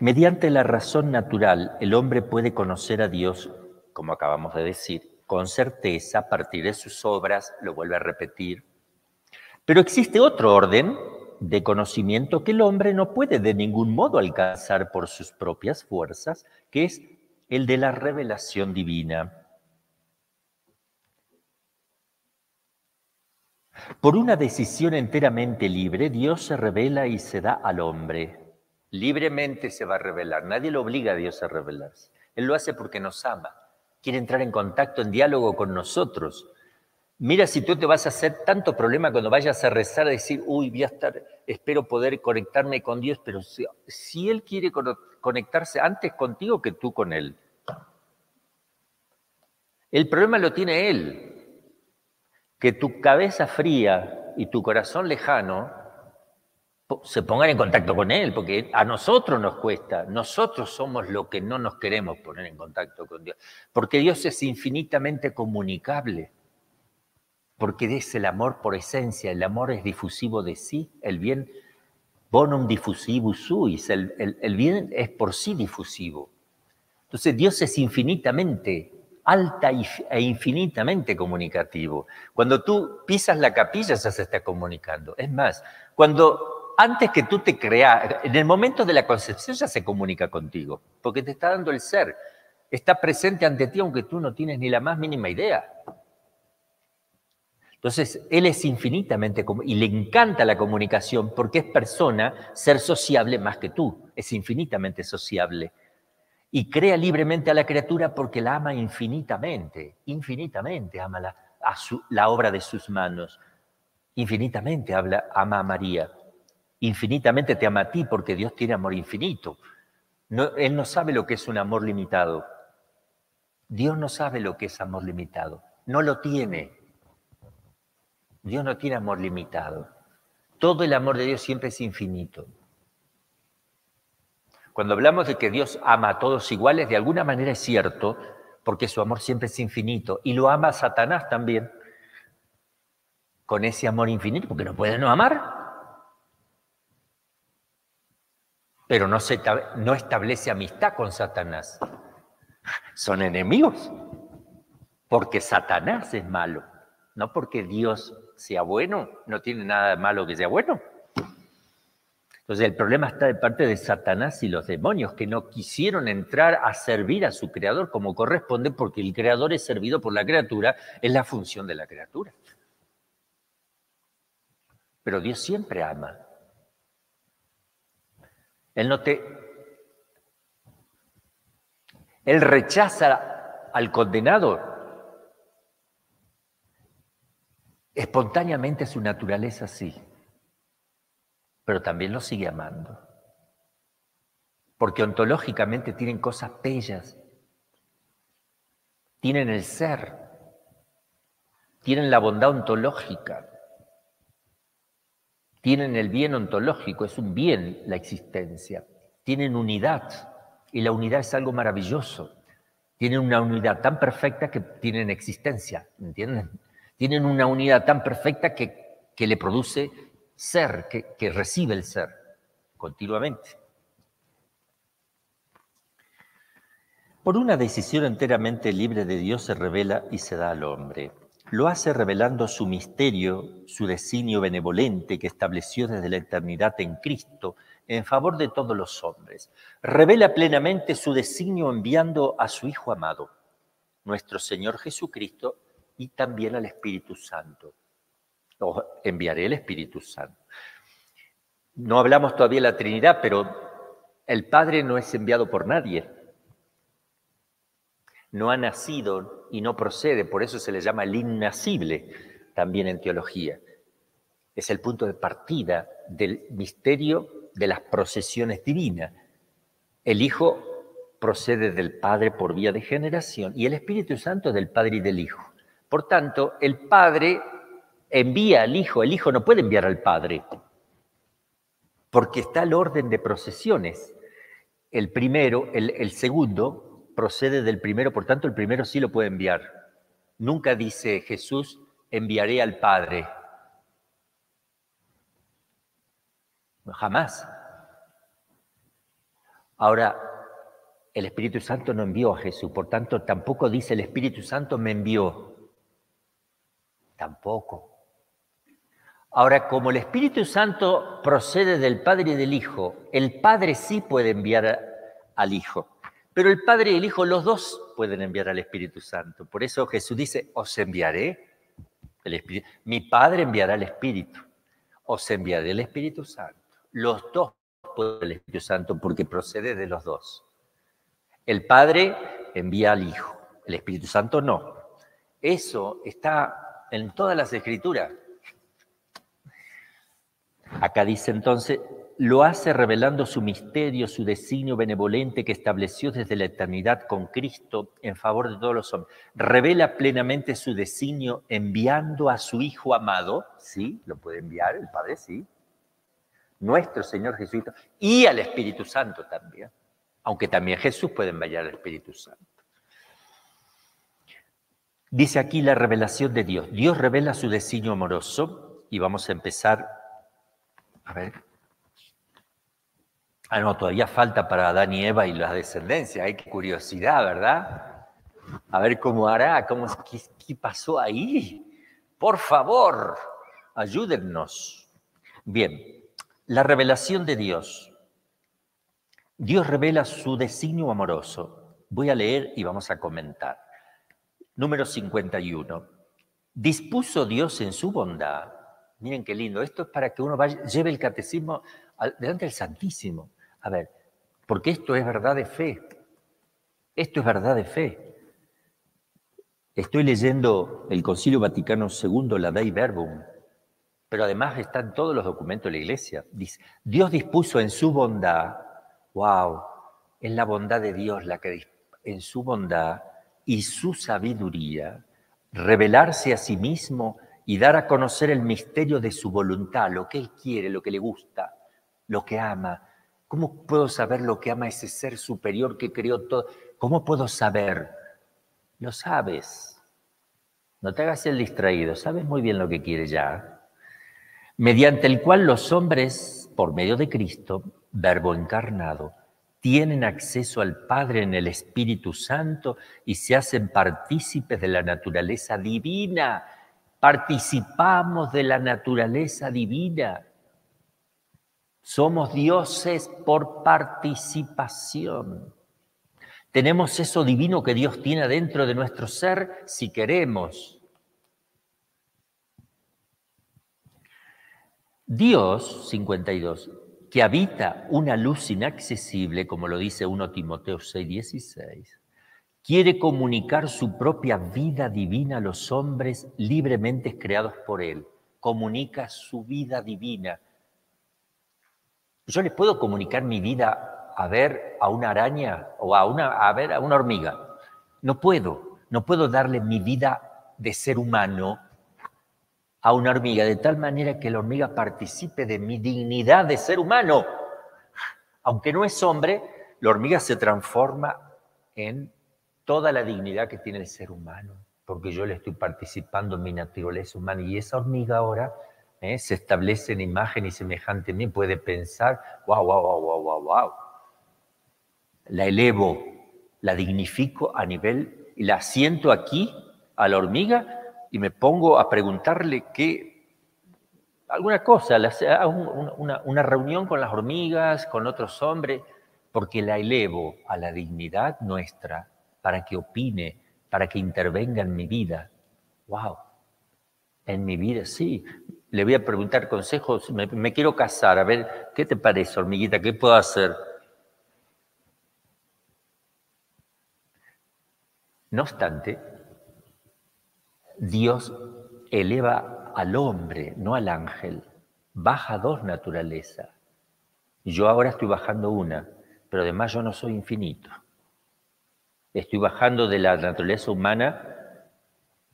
Mediante la razón natural, el hombre puede conocer a Dios, como acabamos de decir, con certeza a partir de sus obras, lo vuelve a repetir. Pero existe otro orden de conocimiento que el hombre no puede de ningún modo alcanzar por sus propias fuerzas, que es el de la revelación divina. Por una decisión enteramente libre, Dios se revela y se da al hombre. Libremente se va a revelar. Nadie lo obliga a Dios a revelarse. Él lo hace porque nos ama. Quiere entrar en contacto, en diálogo con nosotros. Mira si tú te vas a hacer tanto problema cuando vayas a rezar, a decir, uy, voy a estar, espero poder conectarme con Dios, pero si, si Él quiere conectarse antes contigo que tú con Él. El problema lo tiene Él que tu cabeza fría y tu corazón lejano se pongan en contacto con Él, porque a nosotros nos cuesta, nosotros somos los que no nos queremos poner en contacto con Dios, porque Dios es infinitamente comunicable. porque es el amor por esencia, el amor es difusivo de sí, el bien bonum diffusivus suis, el, el bien es por sí difusivo. Entonces Dios es infinitamente alta e infinitamente comunicativo. Cuando tú pisas la capilla ya se está comunicando. Es más, cuando antes que tú te creas, en el momento de la concepción ya se comunica contigo, porque te está dando el ser. Está presente ante ti aunque tú no tienes ni la más mínima idea. Entonces, Él es infinitamente, y le encanta la comunicación porque es persona, ser sociable más que tú, es infinitamente sociable y crea libremente a la criatura porque la ama infinitamente, infinitamente ama la, obra de sus manos, infinitamente ama a María, infinitamente te ama a ti porque Dios tiene amor infinito. él no sabe lo que es un amor limitado. Dios no sabe lo que es amor limitado, no lo tiene. Dios no tiene amor limitado. Todo el amor de Dios siempre es infinito. Cuando hablamos de que Dios ama a todos iguales, de alguna manera es cierto, porque su amor siempre es infinito. Y lo ama a Satanás también, con ese amor infinito, porque no puede no amar. Pero no, establece amistad con Satanás. Son enemigos, porque Satanás es malo, no porque Dios sea bueno, no tiene nada de malo que sea bueno. Entonces el problema está de parte de Satanás y los demonios, que no quisieron entrar a servir a su creador como corresponde, porque el creador es servido por la criatura, es la función de la criatura. Pero Dios siempre ama. Él no te... Él rechaza al condenado. Espontáneamente su naturaleza sí pero también los sigue amando. Porque ontológicamente tienen cosas bellas, tienen el ser, tienen la bondad ontológica, tienen el bien ontológico, es un bien la existencia, tienen unidad y la unidad es algo maravilloso. Tienen una unidad tan perfecta que tienen existencia, ¿entienden? Tienen una unidad tan perfecta que, que le produce ser que, recibe el ser continuamente. Por una decisión enteramente libre de Dios se revela y se da al hombre. Lo hace revelando su misterio, su designio benevolente que estableció desde la eternidad en Cristo en favor de todos los hombres. Revela plenamente su designio enviando a su Hijo amado, nuestro Señor Jesucristo, y también al Espíritu Santo os enviaré el Espíritu Santo. No hablamos todavía de la Trinidad, pero el Padre no es enviado por nadie. No ha nacido y no procede, por eso se le llama el innacible también en teología. Es el punto de partida del misterio de las procesiones divinas. El Hijo procede del Padre por vía de generación y el Espíritu Santo del Padre y del Hijo. Por tanto, el Padre envía al Hijo, el Hijo no puede enviar al Padre, porque está el orden de procesiones. El primero, el, segundo, procede del primero, por tanto el primero sí lo puede enviar. Nunca dice Jesús, enviaré al Padre. Jamás. Ahora, el Espíritu Santo no envió a Jesús, por tanto tampoco dice el Espíritu Santo me envió. Tampoco. Ahora, como el Espíritu Santo procede del Padre y del Hijo, el Padre sí puede enviar al Hijo, pero el Padre y el Hijo, los dos pueden enviar al Espíritu Santo. Por eso Jesús dice, os enviaré el Espíritu. Mi Padre enviará el Espíritu, os enviaré el Espíritu Santo. Los dos pueden el Espíritu Santo porque procede de los dos. El Padre envía al Hijo, el Espíritu Santo no. Eso está en todas las escrituras. Acá dice entonces, lo hace revelando su misterio, su designio benevolente que estableció desde la eternidad con Cristo en favor de todos los hombres. Revela plenamente su designio enviando a su Hijo amado, sí, lo puede enviar el Padre, sí, nuestro Señor Jesucristo, y al Espíritu Santo también, aunque también Jesús puede enviar al Espíritu Santo. Dice aquí la revelación de Dios. Dios revela su designio amoroso y vamos a empezar. A ver. Ah, no, todavía falta para Adán y Eva y la descendencia. Hay curiosidad, ¿verdad? A ver cómo hará, cómo, qué, qué pasó ahí. Por favor, ayúdennos. Bien, la revelación de Dios. Dios revela su designio amoroso. Voy a leer y vamos a comentar. Número 51. Dispuso Dios en su bondad. Miren qué lindo. Esto es para que uno vaya, lleve el catecismo delante del Santísimo. A ver, porque esto es verdad de fe. Esto es verdad de fe. Estoy leyendo el Concilio Vaticano II, la Dei Verbum, pero además están todos los documentos de la Iglesia. Dice, Dios dispuso en su bondad, wow, es la bondad de Dios la que en su bondad y su sabiduría, revelarse a sí mismo y dar a conocer el misterio de su voluntad, lo que Él quiere, lo que le gusta, lo que ama. ¿Cómo puedo saber lo que ama ese ser superior que creó todo? ¿Cómo puedo saber? Lo sabes. No te hagas el distraído, sabes muy bien lo que quiere ya. Mediante el cual los hombres, por medio de Cristo, verbo encarnado, tienen acceso al Padre en el Espíritu Santo y se hacen partícipes de la naturaleza divina. Participamos de la naturaleza divina. Somos dioses por participación. Tenemos eso divino que Dios tiene dentro de nuestro ser si queremos. Dios, 52, que habita una luz inaccesible, como lo dice 1 Timoteo 6:16, quiere comunicar su propia vida divina a los hombres libremente creados por Él. Comunica su vida divina. Yo les puedo comunicar mi vida a ver a una araña o a, una, a ver a una hormiga. No puedo, no puedo darle mi vida de ser humano a una hormiga de tal manera que la hormiga participe de mi dignidad de ser humano. Aunque no es hombre, la hormiga se transforma en toda la dignidad que tiene el ser humano, porque yo le estoy participando en mi naturaleza humana y esa hormiga ahora eh, se establece en imagen y semejante a mí, puede pensar, wow, wow, wow, wow, wow, wow. La elevo, la dignifico a nivel, y la siento aquí a la hormiga y me pongo a preguntarle qué, alguna cosa, una, una reunión con las hormigas, con otros hombres, porque la elevo a la dignidad nuestra para que opine, para que intervenga en mi vida. ¡Wow! En mi vida, sí. Le voy a preguntar consejos, me, me quiero casar, a ver, ¿qué te parece, hormiguita? ¿Qué puedo hacer? No obstante, Dios eleva al hombre, no al ángel. Baja dos naturalezas. Yo ahora estoy bajando una, pero además yo no soy infinito. Estoy bajando de la naturaleza humana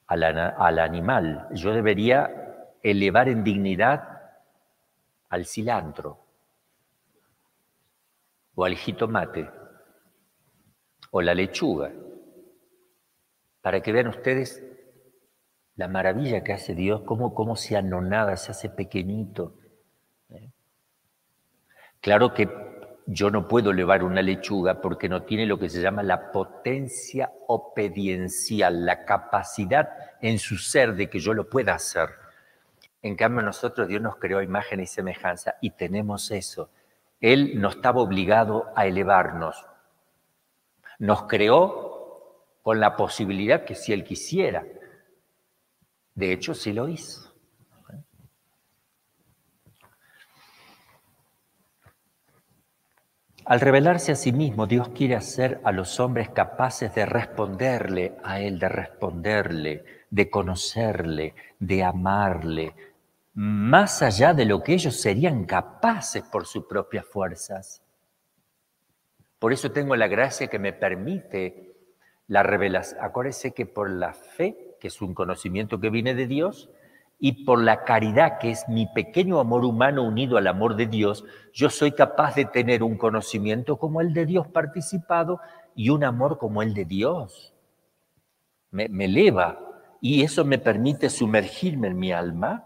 al, animal. Yo debería elevar en dignidad al cilantro o al jitomate o la lechuga, para que vean ustedes la maravilla que hace Dios, cómo, cómo se anonada, se hace pequeñito. ¿eh? Claro que yo no puedo elevar una lechuga porque no tiene lo que se llama la potencia obediencial, la capacidad en su ser de que yo lo pueda hacer. En cambio, nosotros Dios nos creó imagen y semejanza y tenemos eso. Él no estaba obligado a elevarnos. Nos creó con la posibilidad que si Él quisiera, de hecho, sí lo hizo. Al revelarse a sí mismo, Dios quiere hacer a los hombres capaces de responderle a Él, de responderle, de conocerle, de amarle, más allá de lo que ellos serían capaces por sus propias fuerzas. Por eso tengo la gracia que me permite la revelación. Acuérdese que por la fe que es un conocimiento que viene de Dios, y por la caridad, que es mi pequeño amor humano unido al amor de Dios, yo soy capaz de tener un conocimiento como el de Dios participado y un amor como el de Dios. me, me eleva y eso me permite sumergirme en mi alma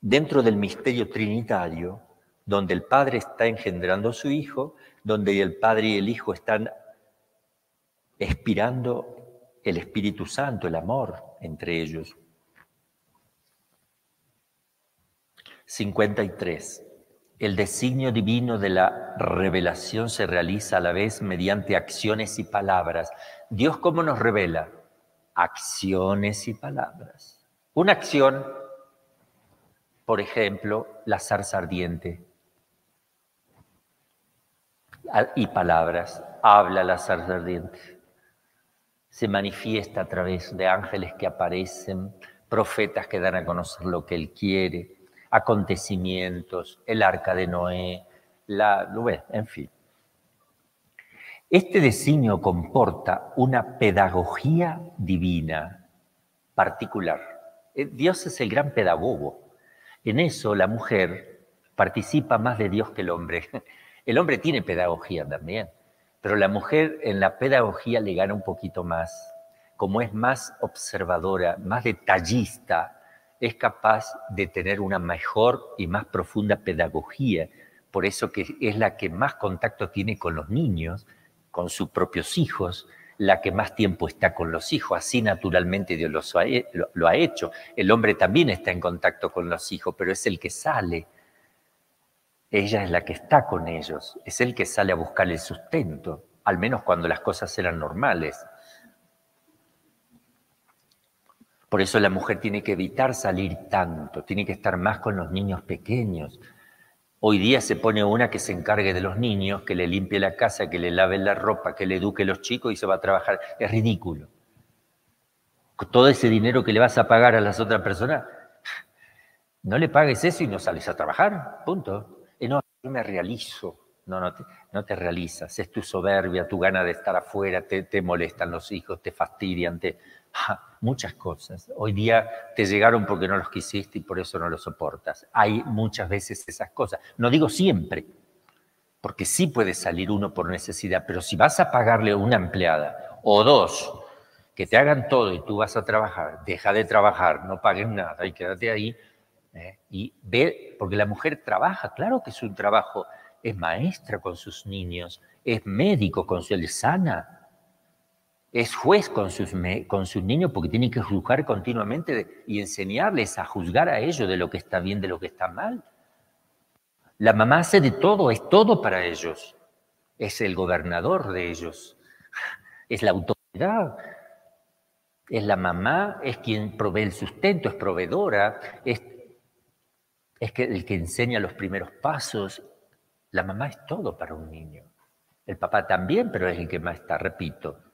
dentro del misterio trinitario, donde el Padre está engendrando a su Hijo, donde el Padre y el Hijo están expirando el Espíritu Santo, el amor entre ellos. 53. El designio divino de la revelación se realiza a la vez mediante acciones y palabras. Dios cómo nos revela? Acciones y palabras. Una acción, por ejemplo, la zarza ardiente. Y palabras, habla la zarza ardiente. Se manifiesta a través de ángeles que aparecen, profetas que dan a conocer lo que Él quiere acontecimientos, el arca de Noé, la nube, en fin. Este designio comporta una pedagogía divina particular. Eh, Dios es el gran pedagogo. En eso la mujer participa más de Dios que el hombre. El hombre tiene pedagogía también, pero la mujer en la pedagogía le gana un poquito más. Como es más observadora, más detallista, es capaz de tener una mejor y más profunda pedagogía. Por eso que es la que más contacto tiene con los niños, con sus propios hijos, la que más tiempo está con los hijos. Así naturalmente Dios lo ha hecho. El hombre también está en contacto con los hijos, pero es el que sale. Ella es la que está con ellos, es el que sale a buscar el sustento, al menos cuando las cosas eran normales. Por eso la mujer tiene que evitar salir tanto, tiene que estar más con los niños pequeños. Hoy día se pone una que se encargue de los niños, que le limpie la casa, que le lave la ropa, que le eduque los chicos y se va a trabajar. Es ridículo. Todo ese dinero que le vas a pagar a las otras personas, no le pagues eso y no sales a trabajar. Punto. Y no, yo me realizo. No, no te, no te realizas. Es tu soberbia, tu gana de estar afuera, te, te molestan los hijos, te fastidian, te muchas cosas. Hoy día te llegaron porque no los quisiste y por eso no los soportas. Hay muchas veces esas cosas. No digo siempre, porque sí puede salir uno por necesidad, pero si vas a pagarle a una empleada o dos que te hagan todo y tú vas a trabajar, deja de trabajar, no pagues nada y quédate ahí ¿eh? y ve, porque la mujer trabaja, claro que es un trabajo, es maestra con sus niños, es médico con su, sana, es juez con sus, con sus niños porque tiene que juzgar continuamente y enseñarles a juzgar a ellos de lo que está bien, de lo que está mal. La mamá hace de todo, es todo para ellos. Es el gobernador de ellos, es la autoridad, es la mamá, es quien provee el sustento, es proveedora, es, es que el que enseña los primeros pasos. La mamá es todo para un niño. El papá también, pero es el que más está, repito.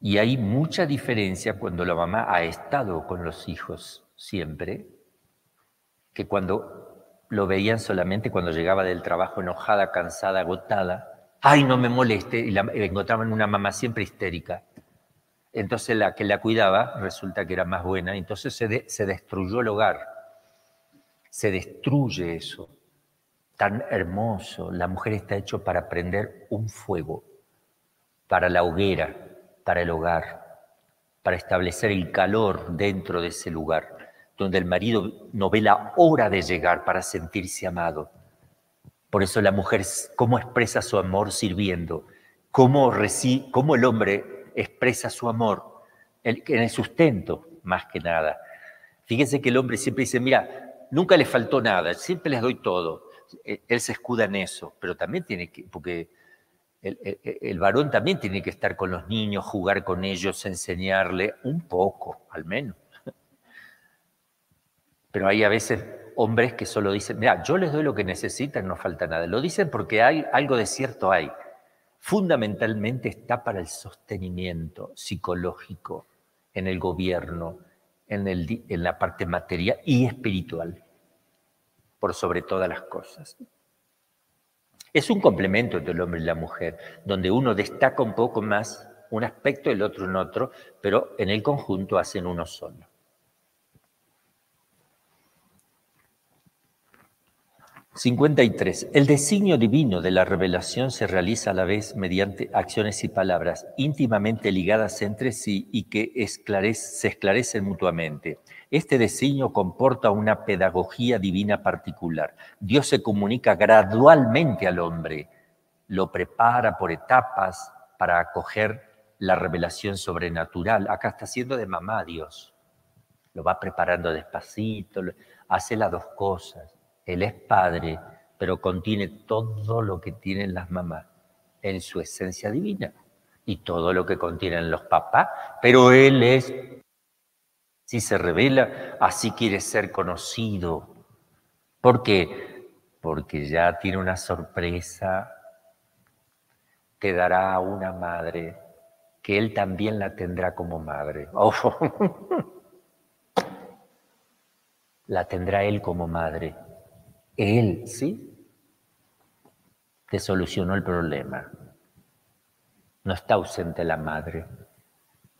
Y hay mucha diferencia cuando la mamá ha estado con los hijos siempre, que cuando lo veían solamente cuando llegaba del trabajo enojada, cansada, agotada. ¡Ay, no me moleste! Y la, encontraban una mamá siempre histérica. Entonces la que la cuidaba resulta que era más buena. Entonces se, se destruyó el hogar. Se destruye eso. Tan hermoso. La mujer está hecho para prender un fuego, para la hoguera para el hogar, para establecer el calor dentro de ese lugar, donde el marido no ve la hora de llegar para sentirse amado. Por eso la mujer, ¿cómo expresa su amor sirviendo? ¿Cómo, cómo el hombre expresa su amor? en el sustento, más que nada. Fíjense que el hombre siempre dice, mira, nunca le faltó nada, siempre les doy todo. Él se escuda en eso, pero también tiene que, porque el, varón también tiene que estar con los niños, jugar con ellos, enseñarle un poco, al menos. Pero hay a veces hombres que solo dicen, mira, yo les doy lo que necesitan, no falta nada. Lo dicen porque hay algo de cierto hay. Fundamentalmente está para el sostenimiento psicológico en el gobierno, el, en la parte material y espiritual, por sobre todas las cosas. Es un complemento entre el hombre y la mujer, donde uno destaca un poco más un aspecto, el otro en otro, pero en el conjunto hacen uno solo. 53. El designio divino de la revelación se realiza a la vez mediante acciones y palabras íntimamente ligadas entre sí y que se esclarecen mutuamente. Este designio comporta una pedagogía divina particular. Dios se comunica gradualmente al hombre, lo prepara por etapas para acoger la revelación sobrenatural. Acá está haciendo de mamá Dios. Lo va preparando despacito, hace las dos cosas él es padre, pero contiene todo lo que tienen las mamás en su esencia divina y todo lo que contienen los papás, pero Él es, si se revela, así quiere ser conocido. ¿Por qué? Porque ya tiene una sorpresa que dará una madre, que Él también la tendrá como madre. la tendrá Él como madre. Él, ¿sí? Te solucionó el problema. No está ausente la madre.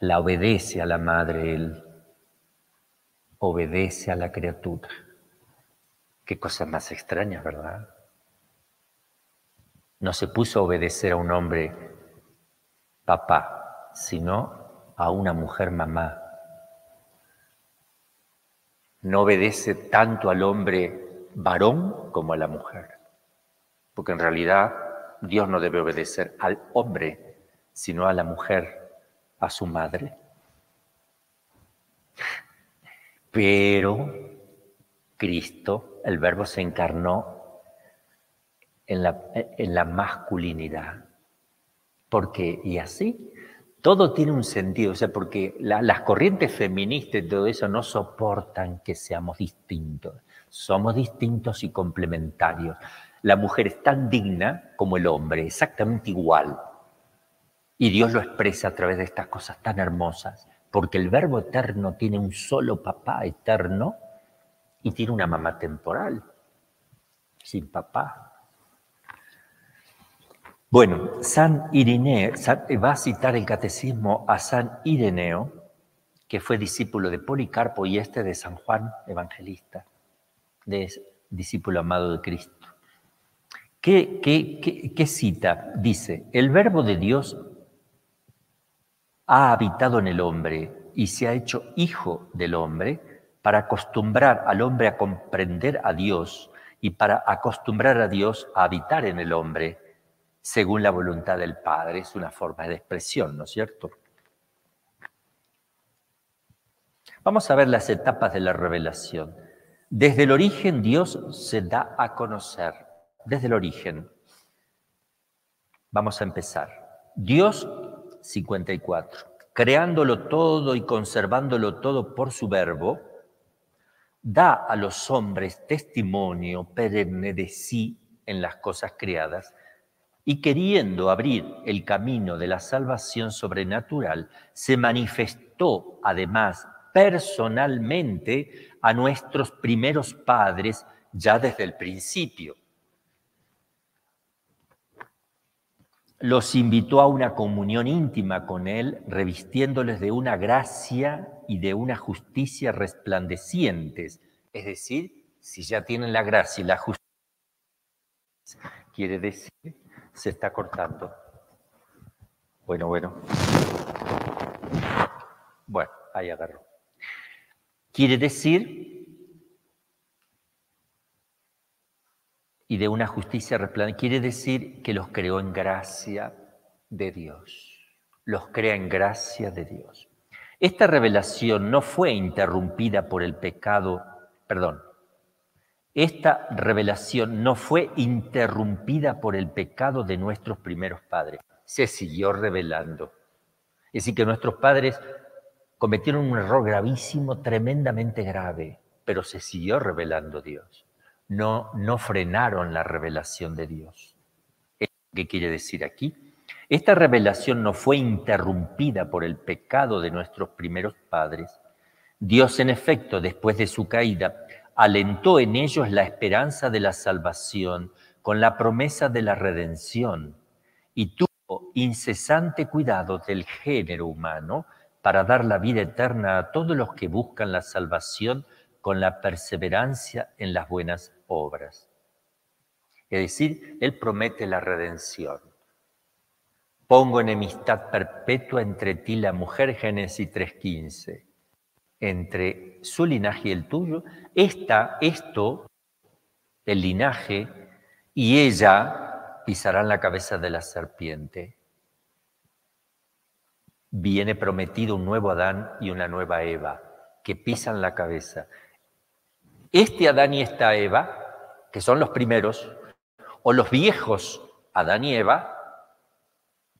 La obedece a la madre Él. Obedece a la criatura. Qué cosa más extraña, ¿verdad? No se puso a obedecer a un hombre papá, sino a una mujer mamá. No obedece tanto al hombre varón como a la mujer. Porque en realidad Dios no debe obedecer al hombre, sino a la mujer, a su madre. Pero Cristo, el verbo se encarnó en la, en la masculinidad. Porque, y así, todo tiene un sentido, o sea, porque las corrientes feministas y todo eso no soportan que seamos distintos. Somos distintos y complementarios. La mujer es tan digna como el hombre, exactamente igual. Y Dios lo expresa a través de estas cosas tan hermosas, porque el verbo eterno tiene un solo papá eterno y tiene una mamá temporal, sin papá. Bueno, San Irineo, va a citar el catecismo a San Ireneo, que fue discípulo de Policarpo y este de San Juan Evangelista de discípulo amado de Cristo. ¿Qué, qué, cita? Dice, el verbo de Dios ha habitado en el hombre y se ha hecho hijo del hombre para acostumbrar al hombre a comprender a Dios y para acostumbrar a Dios a habitar en el hombre según la voluntad del Padre. Es una forma de expresión, ¿no es cierto? Vamos a ver las etapas de la revelación. Desde el origen Dios se da a conocer, desde el origen. Vamos a empezar. Dios 54, creándolo todo y conservándolo todo por su verbo, da a los hombres testimonio perenne de sí en las cosas creadas y queriendo abrir el camino de la salvación sobrenatural, se manifestó además personalmente a nuestros primeros padres ya desde el principio. Los invitó a una comunión íntima con Él, revistiéndoles de una gracia y de una justicia resplandecientes. Es decir, si ya tienen la gracia y la justicia, quiere decir, se está cortando. Bueno, bueno. Bueno, ahí agarró. Quiere decir, y de una justicia resplandeciente, quiere decir que los creó en gracia de Dios. Los crea en gracia de Dios. Esta revelación no fue interrumpida por el pecado, perdón, esta revelación no fue interrumpida por el pecado de nuestros primeros padres, se siguió revelando. Es decir, que nuestros padres cometieron un error gravísimo, tremendamente grave, pero se siguió revelando Dios. No, frenaron la revelación de Dios. ¿Qué quiere decir aquí? Esta revelación no fue interrumpida por el pecado de nuestros primeros padres. Dios, en efecto, después de su caída, alentó en ellos la esperanza de la salvación con la promesa de la redención y tuvo incesante cuidado del género humano para dar la vida eterna a todos los que buscan la salvación con la perseverancia en las buenas obras. Es decir, Él promete la redención. Pongo enemistad perpetua entre ti la mujer, Génesis 3.15, entre su linaje y el tuyo. Esta, esto, el linaje, y ella pisarán la cabeza de la serpiente. Viene prometido un nuevo Adán y una nueva Eva, que pisan la cabeza. Este Adán y esta Eva, que son los primeros, o los viejos Adán y Eva,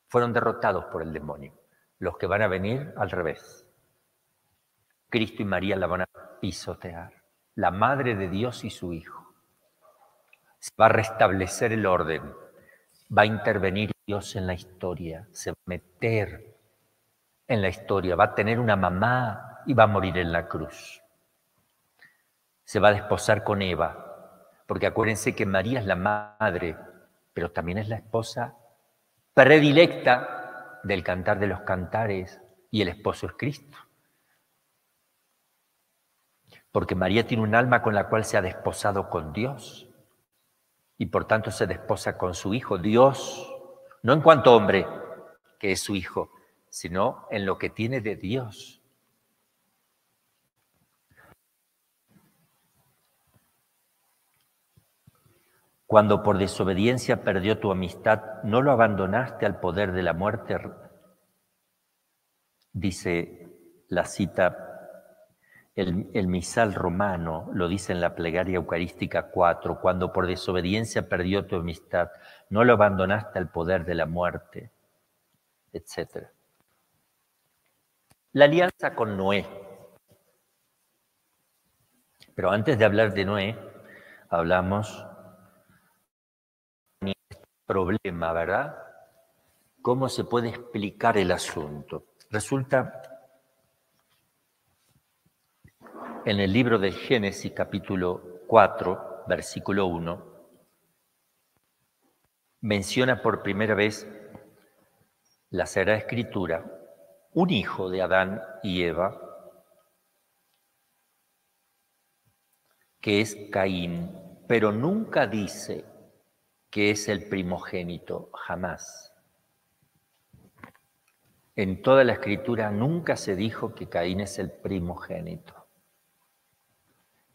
fueron derrotados por el demonio. Los que van a venir al revés. Cristo y María la van a pisotear. La Madre de Dios y su Hijo. Se va a restablecer el orden. Va a intervenir Dios en la historia. Se va a meter en la historia. Va a tener una mamá y va a morir en la cruz. Se va a desposar con Eva. Porque acuérdense que María es la madre, pero también es la esposa predilecta del cantar de los cantares y el esposo es Cristo. Porque María tiene un alma con la cual se ha desposado con Dios y por tanto se desposa con su Hijo, Dios, no en cuanto hombre, que es su Hijo, sino en lo que tiene de Dios. Cuando por desobediencia perdió tu amistad, ¿no lo abandonaste al poder de la muerte? Dice la cita, el, misal romano lo dice en la plegaria eucarística 4, cuando por desobediencia perdió tu amistad, ¿no lo abandonaste al poder de la muerte? Etcétera. La alianza con Noé. Pero antes de hablar de Noé, hablamos problema, ¿verdad? ¿Cómo se puede explicar el asunto? Resulta en el libro de Génesis capítulo 4, versículo 1, menciona por primera vez la Sagrada Escritura un hijo de Adán y Eva, que es Caín, pero nunca dice que es el primogénito, jamás. En toda la escritura nunca se dijo que Caín es el primogénito.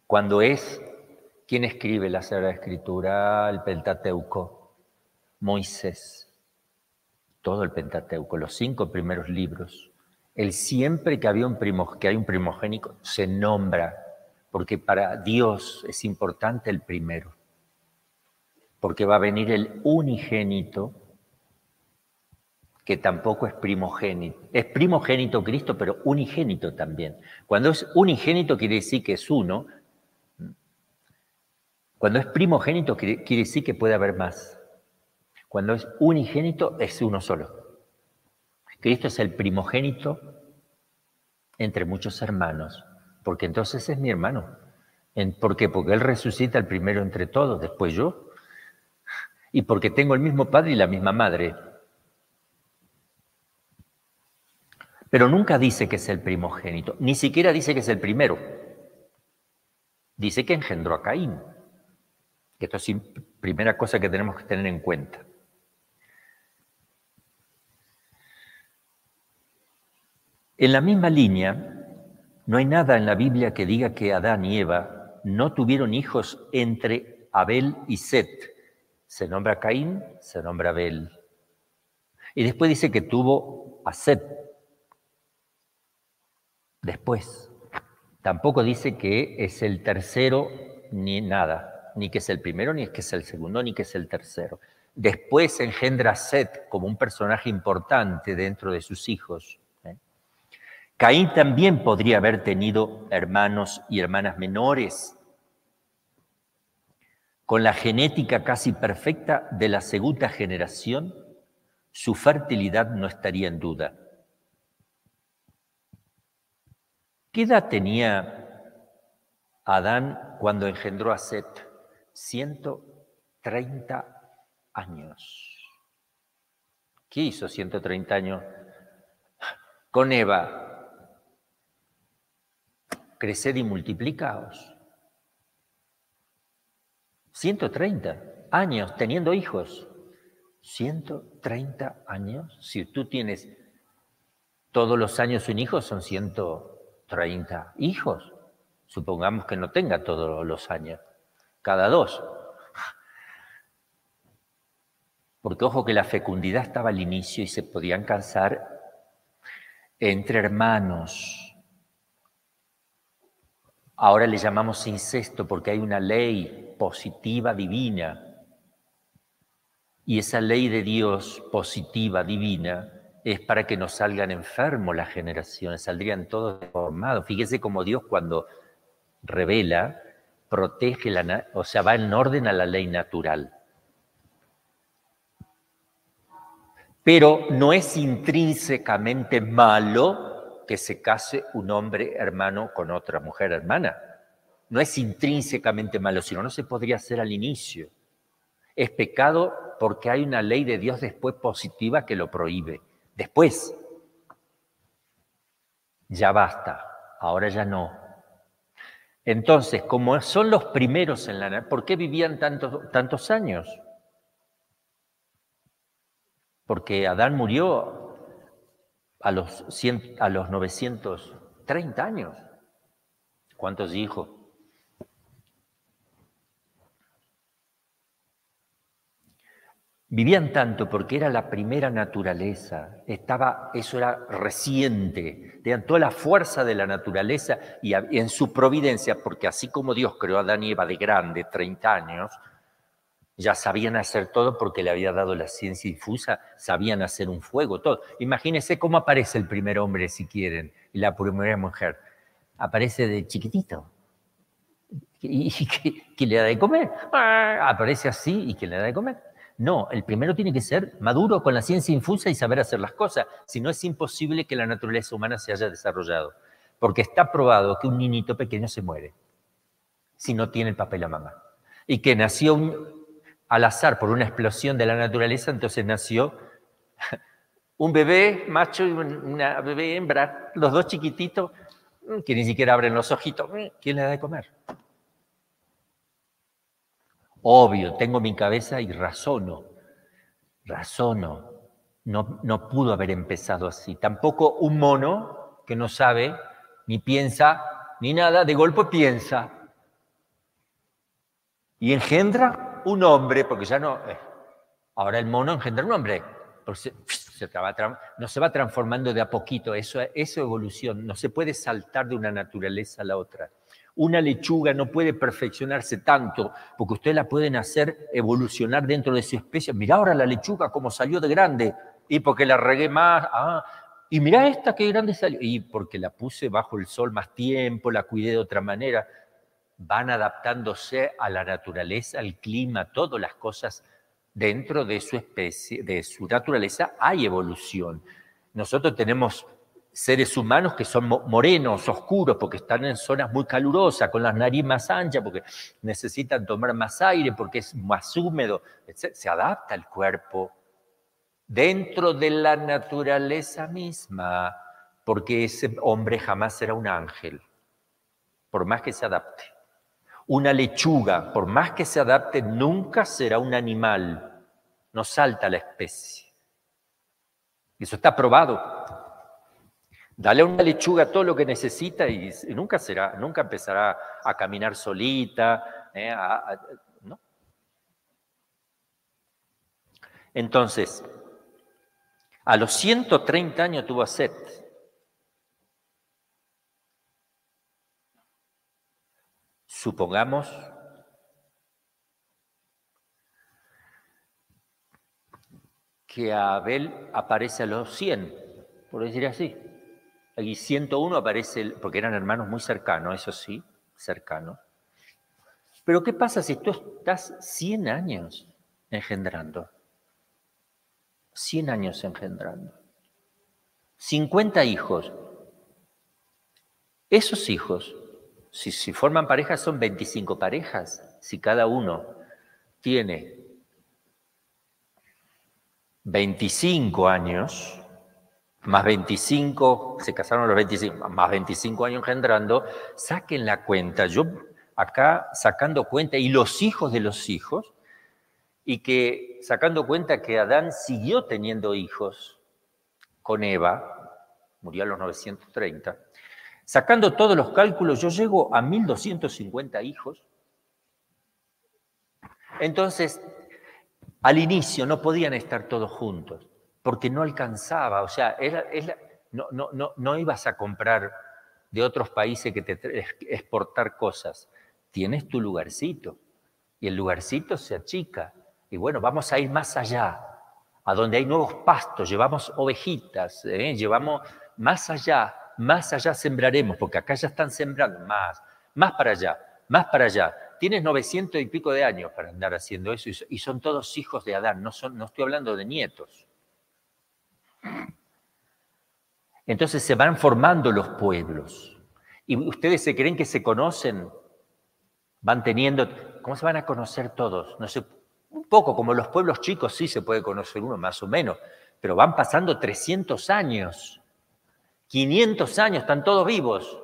Cuando es, ¿quién escribe la Sagrada Escritura? El Pentateuco, Moisés, todo el Pentateuco, los cinco primeros libros. El siempre que, había un que hay un primogénito se nombra, porque para Dios es importante el primero porque va a venir el unigénito, que tampoco es primogénito. Es primogénito Cristo, pero unigénito también. Cuando es unigénito quiere decir que es uno. Cuando es primogénito quiere decir que puede haber más. Cuando es unigénito es uno solo. Cristo es el primogénito entre muchos hermanos, porque entonces es mi hermano. ¿Por qué? Porque Él resucita el primero entre todos, después yo y porque tengo el mismo padre y la misma madre. Pero nunca dice que es el primogénito, ni siquiera dice que es el primero. Dice que engendró a Caín. Esto es primera cosa que tenemos que tener en cuenta. En la misma línea, no hay nada en la Biblia que diga que Adán y Eva no tuvieron hijos entre Abel y Set, se nombra Caín, se nombra Abel. Y después dice que tuvo a Set. Después. Tampoco dice que es el tercero ni nada, ni que es el primero, ni que es el segundo, ni que es el tercero. Después engendra a Set como un personaje importante dentro de sus hijos. ¿eh? Caín también podría haber tenido hermanos y hermanas menores, con la genética casi perfecta de la segunda generación, su fertilidad no estaría en duda. ¿Qué edad tenía Adán cuando engendró a Set? 130 años. ¿Qué hizo 130 años? Con Eva, creced y multiplicaos. 130 años teniendo hijos. 130 años. Si tú tienes todos los años un hijo, son 130 hijos. Supongamos que no tenga todos los años, cada dos. Porque ojo que la fecundidad estaba al inicio y se podían casar entre hermanos. Ahora le llamamos incesto porque hay una ley positiva divina. Y esa ley de Dios positiva divina es para que no salgan enfermos las generaciones, saldrían todos deformados. Fíjese cómo Dios cuando revela, protege, la, o sea, va en orden a la ley natural. Pero no es intrínsecamente malo que se case un hombre hermano con otra mujer hermana. No es intrínsecamente malo, sino no se podría hacer al inicio. Es pecado porque hay una ley de Dios después positiva que lo prohíbe. Después, ya basta, ahora ya no. Entonces, como son los primeros en la... ¿Por qué vivían tantos, tantos años? Porque Adán murió a los, a los 930 años. ¿Cuántos hijos? Vivían tanto porque era la primera naturaleza, estaba, eso era reciente, tenían toda la fuerza de la naturaleza y en su providencia, porque así como Dios creó a Adán y Eva de grande, 30 años, ya sabían hacer todo porque le había dado la ciencia infusa, sabían hacer un fuego, todo. Imagínense cómo aparece el primer hombre, si quieren, y la primera mujer. Aparece de chiquitito. ¿Y, qué, le da de comer? Ah, aparece así y ¿quién le da de comer? No, el primero tiene que ser maduro con la ciencia infusa y saber hacer las cosas. Si no, es imposible que la naturaleza humana se haya desarrollado. Porque está probado que un niñito pequeño se muere si no tiene el papel a mamá. Y que nació al azar por una explosión de la naturaleza, entonces nació un bebé macho y una bebé hembra, los dos chiquititos, mm, que ni siquiera abren los ojitos. Mm, ¿Quién le da de comer? Obvio, tengo mi cabeza y razono, razono. No, no pudo haber empezado así. Tampoco un mono que no sabe, ni piensa, ni nada, de golpe piensa. Y engendra un hombre, porque ya no. Eh, ahora el mono engendra un hombre. Se, no se va transformando de a poquito, eso es evolución, no se puede saltar de una naturaleza a la otra. Una lechuga no puede perfeccionarse tanto, porque ustedes la pueden hacer evolucionar dentro de su especie. Mira ahora la lechuga como salió de grande, y porque la regué más, ah, y mira esta qué grande salió, y porque la puse bajo el sol más tiempo, la cuidé de otra manera van adaptándose a la naturaleza, al clima, todas las cosas dentro de su especie, de su naturaleza, hay evolución. Nosotros tenemos seres humanos que son morenos, oscuros, porque están en zonas muy calurosas, con las nariz más anchas, porque necesitan tomar más aire, porque es más húmedo. Se adapta el cuerpo dentro de la naturaleza misma, porque ese hombre jamás será un ángel, por más que se adapte. Una lechuga, por más que se adapte, nunca será un animal, no salta la especie. Eso está probado. Dale a una lechuga todo lo que necesita y nunca será, nunca empezará a caminar solita. ¿eh? ¿no? Entonces, a los 130 años tuvo a Seth. Supongamos que Abel aparece a los 100, por decir así. Y 101 aparece, porque eran hermanos muy cercanos, eso sí, cercanos. Pero ¿qué pasa si tú estás 100 años engendrando? 100 años engendrando. 50 hijos. Esos hijos si, forman parejas son 25 parejas. Si cada uno tiene 25 años, más 25, se casaron los 25, más 25 años engendrando, saquen la cuenta. Yo acá sacando cuenta, y los hijos de los hijos, y que sacando cuenta que Adán siguió teniendo hijos con Eva, murió a los 930, sacando todos los cálculos, yo llego a 1250 hijos. Entonces, al inicio no podían estar todos juntos, porque no alcanzaba, o sea, no, no, no, no ibas a comprar de otros países que te exportar cosas. Tienes tu lugarcito y el lugarcito se achica. Y bueno, vamos a ir más allá, a donde hay nuevos pastos, llevamos ovejitas, ¿eh? llevamos más allá, más allá sembraremos, porque acá ya están sembrando más, más para allá, más para allá. Tienes 900 y pico de años para andar haciendo eso y son todos hijos de Adán, no, son, no estoy hablando de nietos. Entonces se van formando los pueblos. Y ustedes se creen que se conocen, van teniendo, ¿cómo se van a conocer todos? No sé, un poco como los pueblos chicos sí se puede conocer uno más o menos, pero van pasando 300 años, 500 años, están todos vivos,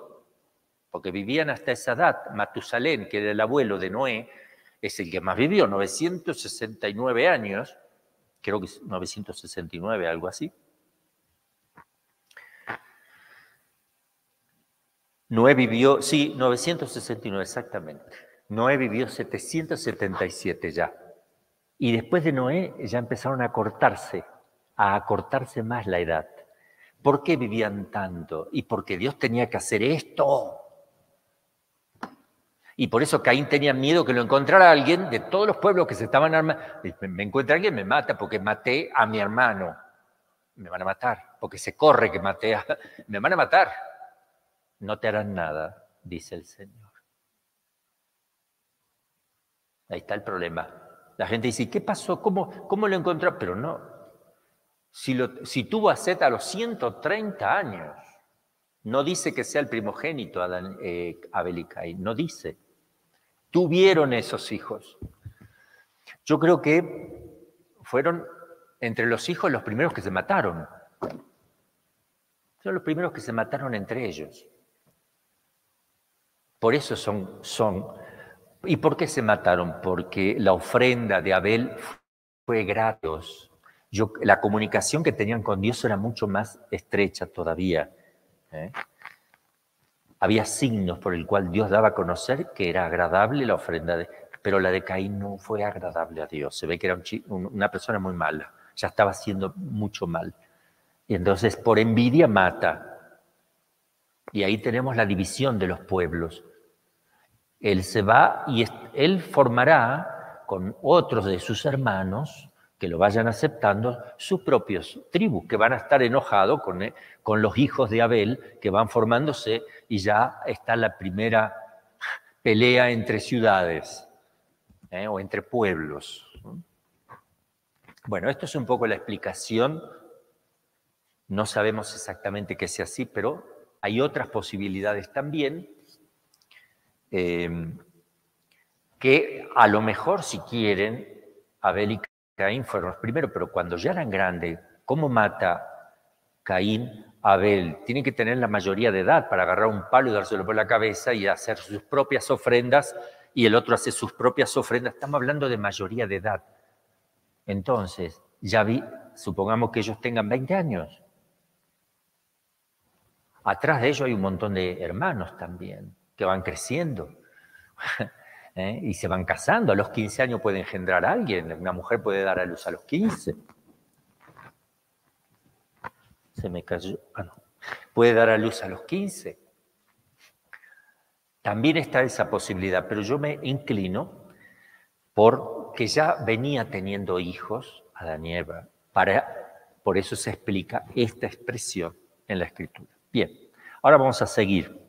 porque vivían hasta esa edad. Matusalén, que era el abuelo de Noé, es el que más vivió, 969 años, creo que es 969, algo así. Noé vivió, sí, 969 exactamente. Noé vivió 777 ya. Y después de Noé ya empezaron a cortarse, a acortarse más la edad. ¿Por qué vivían tanto? Y porque Dios tenía que hacer esto. Y por eso Caín tenía miedo que lo encontrara alguien de todos los pueblos que se estaban armando. Me encuentra alguien, me mata porque maté a mi hermano. Me van a matar, porque se corre que maté a... Me van a matar no te harán nada, dice el Señor. Ahí está el problema. La gente dice, ¿qué pasó? ¿Cómo, cómo lo encontró? Pero no. Si, tuvo a Seth a los 130 años, no dice que sea el primogénito Adán, eh, no dice. Tuvieron esos hijos. Yo creo que fueron entre los hijos los primeros que se mataron. Son los primeros que se mataron entre ellos. Por eso son, son. ¿Y por qué se mataron? Porque la ofrenda de Abel fue gratis. Yo, la comunicación que tenían con Dios era mucho más estrecha todavía. ¿eh? Había signos por el cual Dios daba a conocer que era agradable la ofrenda, de, pero la de Caín no fue agradable a Dios. Se ve que era una persona muy mala, ya estaba haciendo mucho mal. Y entonces por envidia mata. Y ahí tenemos la división de los pueblos. Él se va y él formará con otros de sus hermanos que lo vayan aceptando sus propios tribus, que van a estar enojados con, eh, con los hijos de Abel, que van formándose y ya está la primera pelea entre ciudades eh, o entre pueblos. Bueno, esto es un poco la explicación. No sabemos exactamente que sea así, pero hay otras posibilidades también Em, que a lo mejor si quieren, Abel y Caín fueron los primeros, pero cuando ya eran grandes, ¿cómo mata Caín Abel? Tiene que tener la mayoría de edad para agarrar un palo y dárselo por la cabeza y hacer sus propias ofrendas, y el otro hace sus propias ofrendas. Estamos hablando de mayoría de edad. Entonces, ya vi, supongamos que ellos tengan 20 años. Atrás de ellos hay un montón de hermanos también que van creciendo ¿eh? y se van casando. A los 15 años puede engendrar a alguien, una mujer puede dar a luz a los 15. Se me cayó. Ah, puede dar a luz a los 15. También está esa posibilidad, pero yo me inclino porque ya venía teniendo hijos a y Eva. Para, por eso se explica esta expresión en la escritura. Bien, ahora vamos a seguir.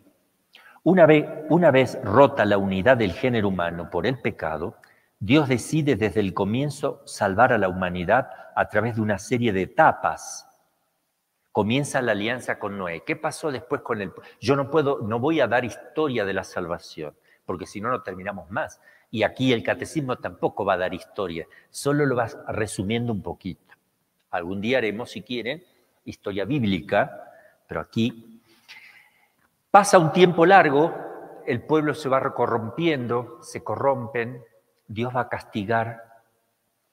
Una vez, rota la unidad del género humano por el pecado, Dios decide desde el comienzo salvar a la humanidad a través de una serie de etapas. Comienza la alianza con Noé. ¿Qué pasó después con él? Yo no puedo, no voy a dar historia de la salvación, porque si no, no terminamos más. Y aquí el catecismo tampoco va a dar historia, solo lo vas resumiendo un poquito. Algún día haremos, si quieren, historia bíblica, pero aquí Pasa un tiempo largo, el pueblo se va corrompiendo, se corrompen, Dios va a castigar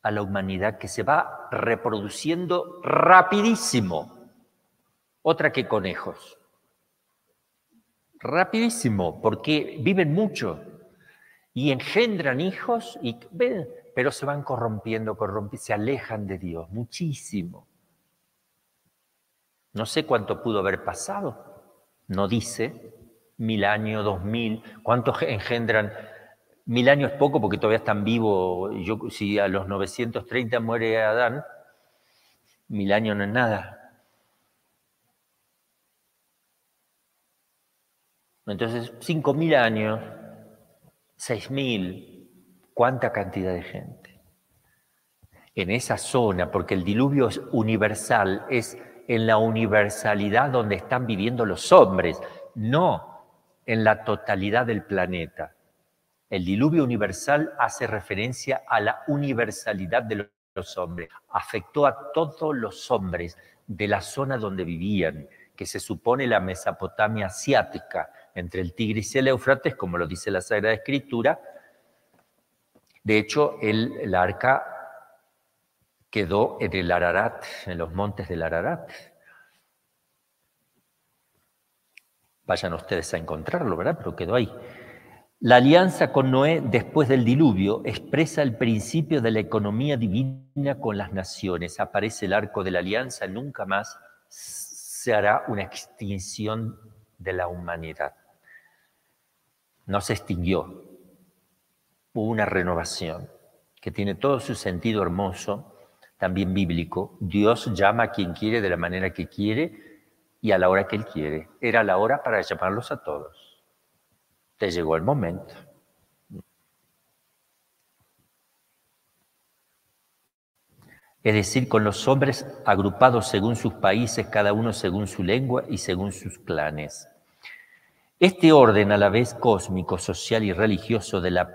a la humanidad que se va reproduciendo rapidísimo. Otra que conejos. Rapidísimo, porque viven mucho y engendran hijos, y, pero se van corrompiendo, corrompiendo, se alejan de Dios muchísimo. No sé cuánto pudo haber pasado, no dice, mil años, dos mil, cuántos engendran Mil años es poco porque todavía están vivos. Yo, si a los 930 muere Adán, mil años no es nada. Entonces, cinco mil años, seis mil, ¿cuánta cantidad de gente? En esa zona, porque el diluvio es universal, es en la universalidad donde están viviendo los hombres, no en la totalidad del planeta. El diluvio universal hace referencia a la universalidad de los hombres. Afectó a todos los hombres de la zona donde vivían, que se supone la Mesopotamia asiática, entre el Tigris y el Éufrates, como lo dice la Sagrada Escritura. De hecho, el, arca quedó en el Ararat, en los montes del Ararat. Vayan ustedes a encontrarlo, ¿verdad? Pero quedó ahí. La alianza con Noé después del diluvio expresa el principio de la economía divina con las naciones. Aparece el arco de la alianza, nunca más se hará una extinción de la humanidad. No se extinguió, hubo una renovación que tiene todo su sentido hermoso, también bíblico. Dios llama a quien quiere de la manera que quiere y a la hora que Él quiere. Era la hora para llamarlos a todos te llegó el momento. Es decir, con los hombres agrupados según sus países, cada uno según su lengua y según sus clanes. Este orden a la vez cósmico, social y religioso de la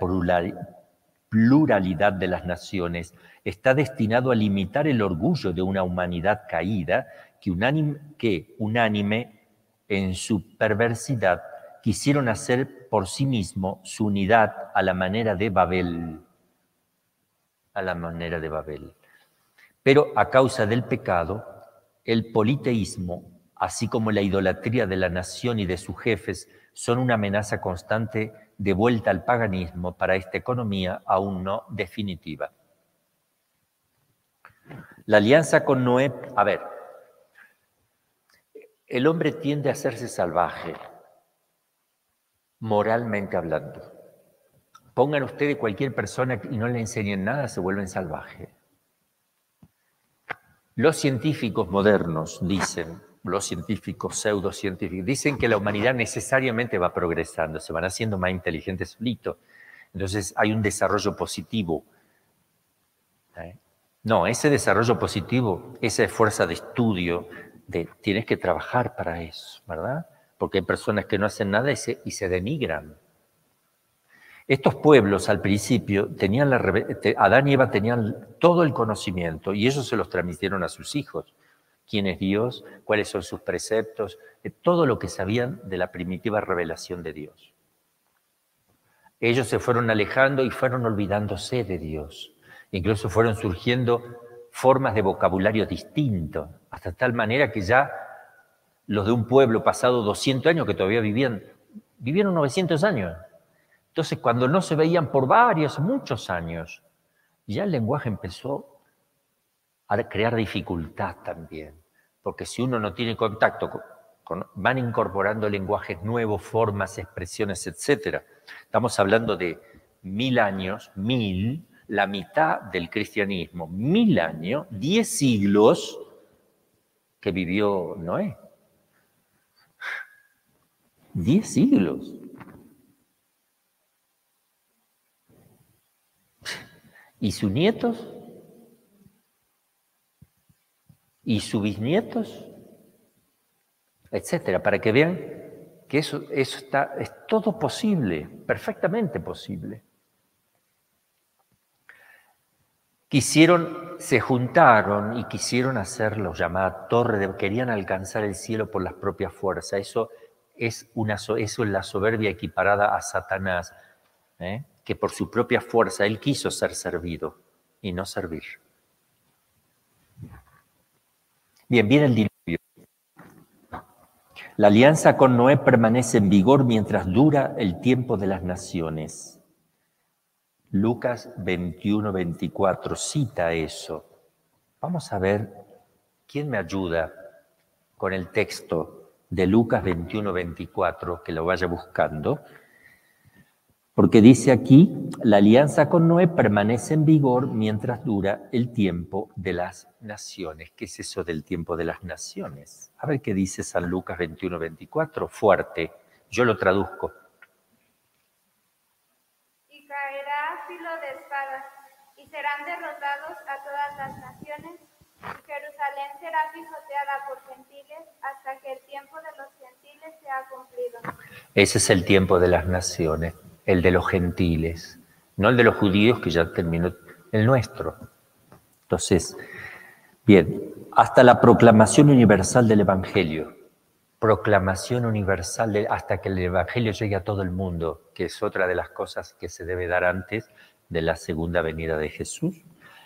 pluralidad de las naciones está destinado a limitar el orgullo de una humanidad caída que unánime, que, unánime en su perversidad quisieron hacer por sí mismo su unidad a la manera de Babel, a la manera de Babel. Pero a causa del pecado, el politeísmo, así como la idolatría de la nación y de sus jefes, son una amenaza constante de vuelta al paganismo para esta economía aún no definitiva. La alianza con Noé, a ver, el hombre tiende a hacerse salvaje, moralmente hablando. Pongan ustedes cualquier persona y no le enseñen nada, se vuelven salvajes. Los científicos modernos dicen, los científicos pseudocientíficos, dicen que la humanidad necesariamente va progresando, se van haciendo más inteligentes solitos. Entonces hay un desarrollo positivo. ¿Eh? No, ese desarrollo positivo, esa fuerza de estudio, de, tienes que trabajar para eso, ¿verdad? porque hay personas que no hacen nada y se, denigran. Estos pueblos al principio tenían la, Adán y Eva tenían todo el conocimiento y ellos se los transmitieron a sus hijos. ¿Quién es Dios? ¿Cuáles son sus preceptos? Todo lo que sabían de la primitiva revelación de Dios. Ellos se fueron alejando y fueron olvidándose de Dios. Incluso fueron surgiendo formas de vocabulario distintos, hasta tal manera que ya los de un pueblo pasado 200 años que todavía vivían, vivieron 900 años. Entonces, cuando no se veían por varios, muchos años, ya el lenguaje empezó a crear dificultad también, porque si uno no tiene contacto, con, van incorporando lenguajes nuevos, formas, expresiones, etc. Estamos hablando de mil años, mil, la mitad del cristianismo, mil años, diez siglos que vivió Noé. Diez siglos. ¿Y sus nietos? ¿Y sus bisnietos? Etcétera, para que vean que eso, está, es todo posible, perfectamente posible. Quisieron, se juntaron y quisieron hacer lo llamada torre de, querían alcanzar el cielo por las propias fuerzas. Eso es una, eso es la soberbia equiparada a Satanás, ¿eh? que por su propia fuerza él quiso ser servido y no servir. Bien, viene el diluvio. La alianza con Noé permanece en vigor mientras dura el tiempo de las naciones. Lucas 21, 24 cita eso. Vamos a ver quién me ayuda con el texto de Lucas 21, 24, que lo vaya buscando. Porque dice aquí, la alianza con Noé permanece en vigor mientras dura el tiempo de las naciones. ¿Qué es eso del tiempo de las naciones? A ver qué dice San Lucas 21, 24, fuerte. Yo lo traduzco. Y caerá filo de espada, y serán derrotados a todas las naciones, y Jerusalén será pisoteada por gentiles hasta que el tiempo de los gentiles sea cumplido. Ese es el tiempo de las naciones el de los gentiles, no el de los judíos que ya terminó, el nuestro. Entonces, bien, hasta la proclamación universal del Evangelio, proclamación universal hasta que el Evangelio llegue a todo el mundo, que es otra de las cosas que se debe dar antes de la segunda venida de Jesús.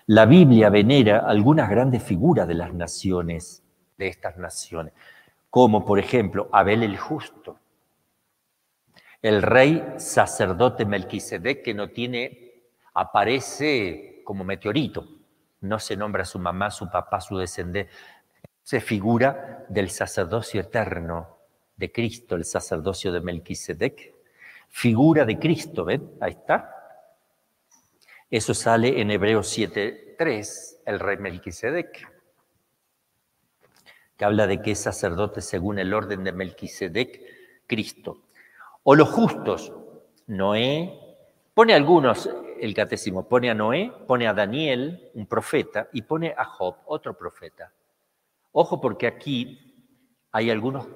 La Biblia venera algunas grandes figuras de las naciones, de estas naciones, como por ejemplo Abel el Justo, el rey sacerdote Melquisedec que no tiene, aparece como meteorito, no se nombra su mamá, su papá, su descendiente, se figura del sacerdocio eterno de Cristo, el sacerdocio de Melquisedec, figura de Cristo, ¿ven? Ahí está. Eso sale en Hebreos 7.3, el rey Melquisedec, que habla de que es sacerdote según el orden de Melquisedec, Cristo. O los justos, Noé, pone algunos, el catecismo, pone a Noé, pone a Daniel, un profeta, y pone a Job, otro profeta. Ojo porque aquí hay algunos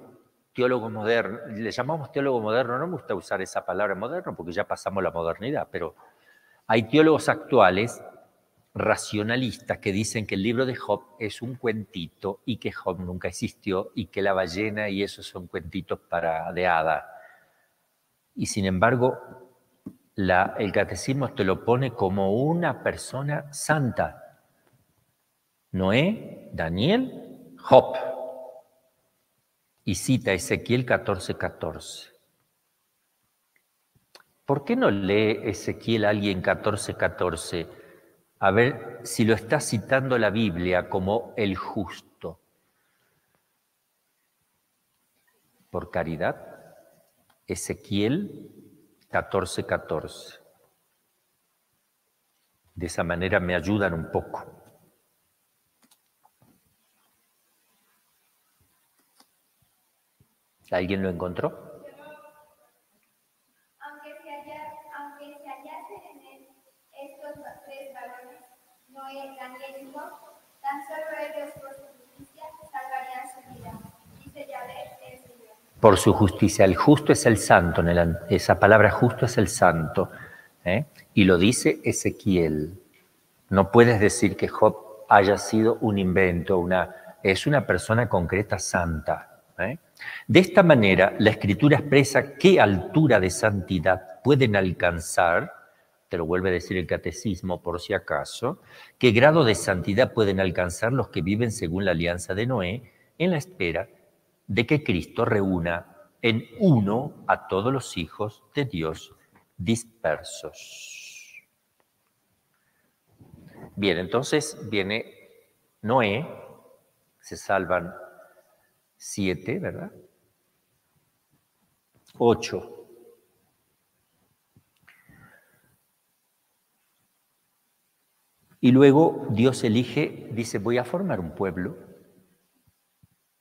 teólogos modernos, le llamamos teólogo moderno, no me gusta usar esa palabra moderno porque ya pasamos la modernidad, pero hay teólogos actuales racionalistas que dicen que el libro de Job es un cuentito y que Job nunca existió y que la ballena y esos son cuentitos para de hada. Y sin embargo, el catecismo te lo pone como una persona santa. Noé, Daniel, Job. Y cita Ezequiel 14:14. 14. ¿Por qué no lee Ezequiel alguien 14:14? 14? A ver si lo está citando la Biblia como el justo. ¿Por caridad? Ezequiel 14, 14. De esa manera me ayudan un poco. ¿Alguien lo encontró? Tan solo ellos por su justicia salvarían su vida. Dice Yahvé, es por su justicia. El justo es el santo, esa palabra justo es el santo. ¿eh? Y lo dice Ezequiel. No puedes decir que Job haya sido un invento, una, es una persona concreta santa. ¿eh? De esta manera, la escritura expresa qué altura de santidad pueden alcanzar, te lo vuelve a decir el catecismo por si acaso, qué grado de santidad pueden alcanzar los que viven según la alianza de Noé en la espera de que Cristo reúna en uno a todos los hijos de Dios dispersos. Bien, entonces viene Noé, se salvan siete, ¿verdad? Ocho. Y luego Dios elige, dice, voy a formar un pueblo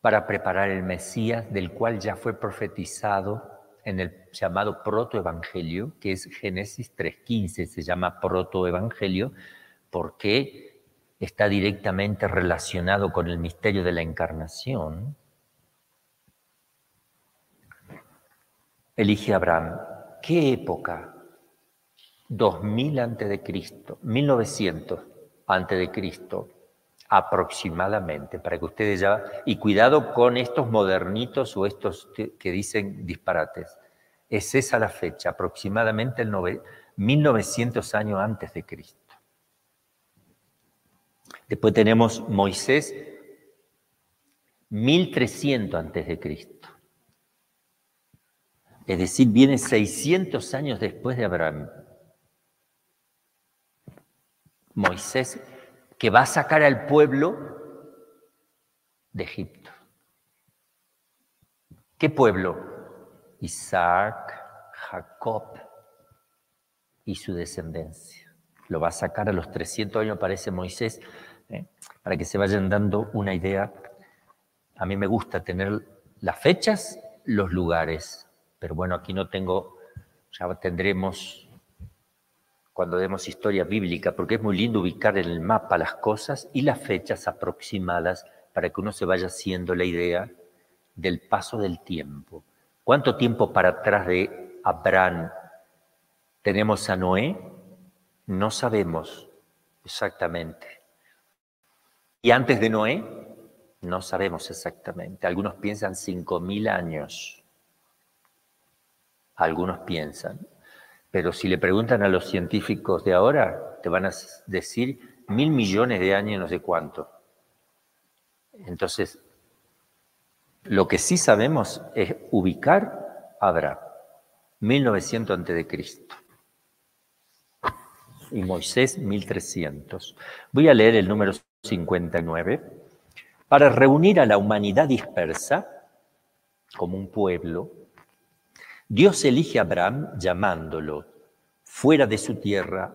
para preparar el Mesías del cual ya fue profetizado en el llamado protoevangelio, que es Génesis 3.15, se llama protoevangelio porque está directamente relacionado con el misterio de la encarnación. Elige Abraham. ¿Qué época? 2000 antes de Cristo, 1900 antes de Cristo aproximadamente, para que ustedes ya... Y cuidado con estos modernitos o estos que dicen disparates. Es esa la fecha, aproximadamente el 1900 años antes de Cristo. Después tenemos Moisés, 1300 antes de Cristo. Es decir, viene 600 años después de Abraham. Moisés, que va a sacar al pueblo de Egipto. ¿Qué pueblo? Isaac, Jacob y su descendencia. Lo va a sacar a los 300 años, parece Moisés, ¿eh? para que se vayan dando una idea. A mí me gusta tener las fechas, los lugares, pero bueno, aquí no tengo, ya tendremos cuando demos historia bíblica, porque es muy lindo ubicar en el mapa las cosas y las fechas aproximadas para que uno se vaya haciendo la idea del paso del tiempo. ¿Cuánto tiempo para atrás de Abraham tenemos a Noé? No sabemos exactamente. Y antes de Noé, no sabemos exactamente. Algunos piensan cinco mil años. Algunos piensan. Pero si le preguntan a los científicos de ahora, te van a decir mil millones de años, no sé cuánto. Entonces, lo que sí sabemos es ubicar a Abraham, 1900 antes de Cristo y Moisés 1300. Voy a leer el número 59. Para reunir a la humanidad dispersa como un pueblo, Dios elige a Abraham llamándolo fuera de su tierra,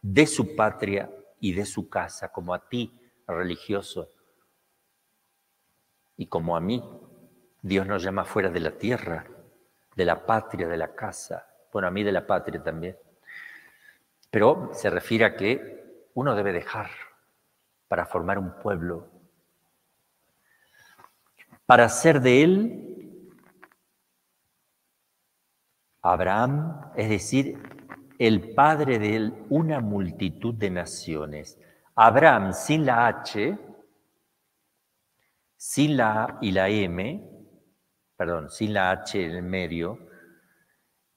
de su patria y de su casa, como a ti, religioso, y como a mí. Dios nos llama fuera de la tierra, de la patria, de la casa. Bueno, a mí de la patria también. Pero se refiere a que uno debe dejar para formar un pueblo, para ser de él Abraham, es decir, el padre de una multitud de naciones. Abraham sin la H, sin la y la M, perdón, sin la H en el medio,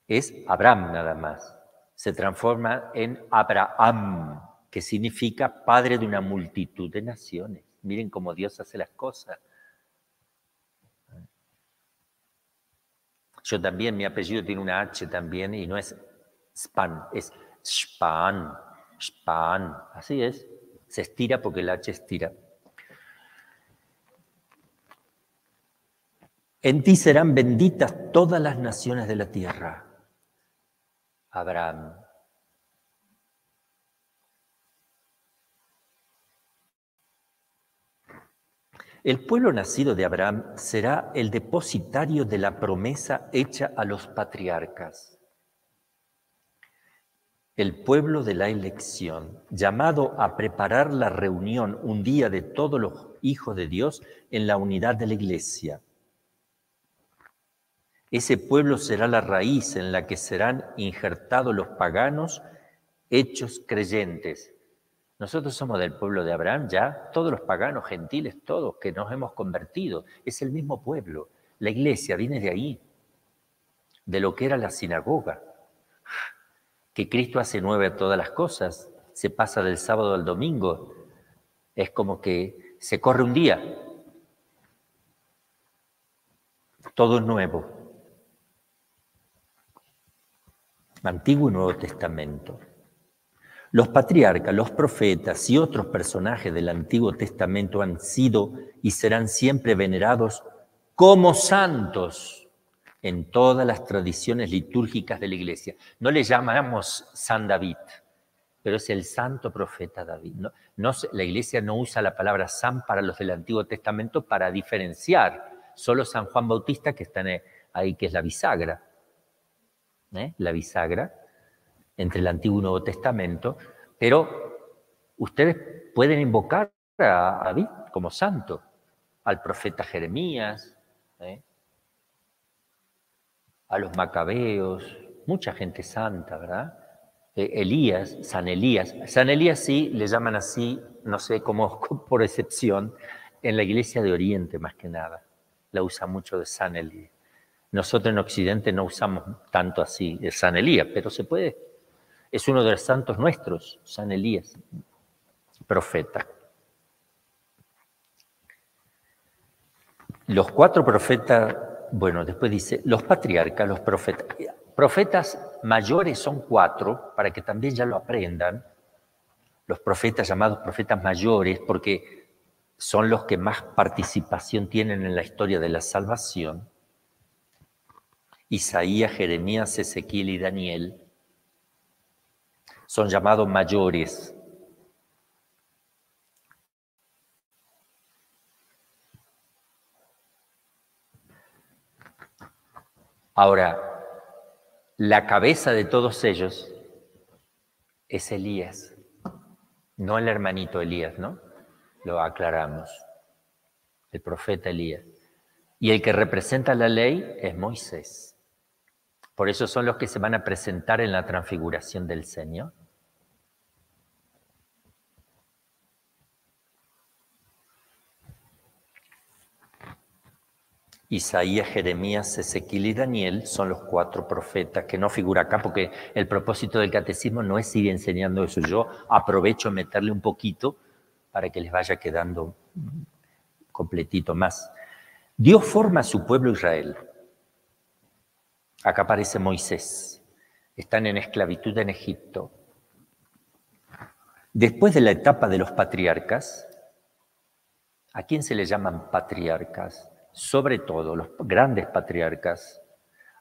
es Abraham nada más se transforma en Abraham, que significa padre de una multitud de naciones. Miren cómo Dios hace las cosas. Yo también, mi apellido tiene una H también y no es Span, es Span, Span, así es. Se estira porque el H estira. En ti serán benditas todas las naciones de la tierra. Abraham. El pueblo nacido de Abraham será el depositario de la promesa hecha a los patriarcas. El pueblo de la elección, llamado a preparar la reunión un día de todos los hijos de Dios en la unidad de la iglesia. Ese pueblo será la raíz en la que serán injertados los paganos hechos creyentes. Nosotros somos del pueblo de Abraham ya, todos los paganos, gentiles, todos que nos hemos convertido. Es el mismo pueblo. La iglesia viene de ahí, de lo que era la sinagoga. Que Cristo hace nueve a todas las cosas, se pasa del sábado al domingo. Es como que se corre un día. Todo es nuevo. Antiguo y Nuevo Testamento. Los patriarcas, los profetas y otros personajes del Antiguo Testamento han sido y serán siempre venerados como santos en todas las tradiciones litúrgicas de la Iglesia. No le llamamos San David, pero es el santo profeta David. La Iglesia no usa la palabra san para los del Antiguo Testamento para diferenciar. Solo San Juan Bautista, que está ahí, que es la bisagra. ¿eh? la bisagra, entre el Antiguo y Nuevo Testamento, pero ustedes pueden invocar a David como santo, al profeta Jeremías, ¿eh? a los macabeos, mucha gente santa, ¿verdad? E, Elías, San Elías. San Elías sí le llaman así, no sé cómo por excepción, en la iglesia de Oriente más que nada. La usa mucho de San Elías. Nosotros en Occidente no usamos tanto así el San Elías, pero se puede. Es uno de los santos nuestros, San Elías, profeta. Los cuatro profetas, bueno, después dice, los patriarcas, los profetas. Profetas mayores son cuatro, para que también ya lo aprendan, los profetas llamados profetas mayores, porque son los que más participación tienen en la historia de la salvación. Isaías, Jeremías, Ezequiel y Daniel son llamados mayores. Ahora, la cabeza de todos ellos es Elías, no el hermanito Elías, ¿no? Lo aclaramos, el profeta Elías. Y el que representa la ley es Moisés. Por eso son los que se van a presentar en la transfiguración del Señor. Isaías, Jeremías, Ezequiel y Daniel son los cuatro profetas que no figura acá porque el propósito del catecismo no es ir enseñando eso. Yo aprovecho meterle un poquito para que les vaya quedando completito más. Dios forma a su pueblo Israel. Acá aparece Moisés. Están en esclavitud en Egipto. Después de la etapa de los patriarcas, ¿a quién se le llaman patriarcas? sobre todo los grandes patriarcas,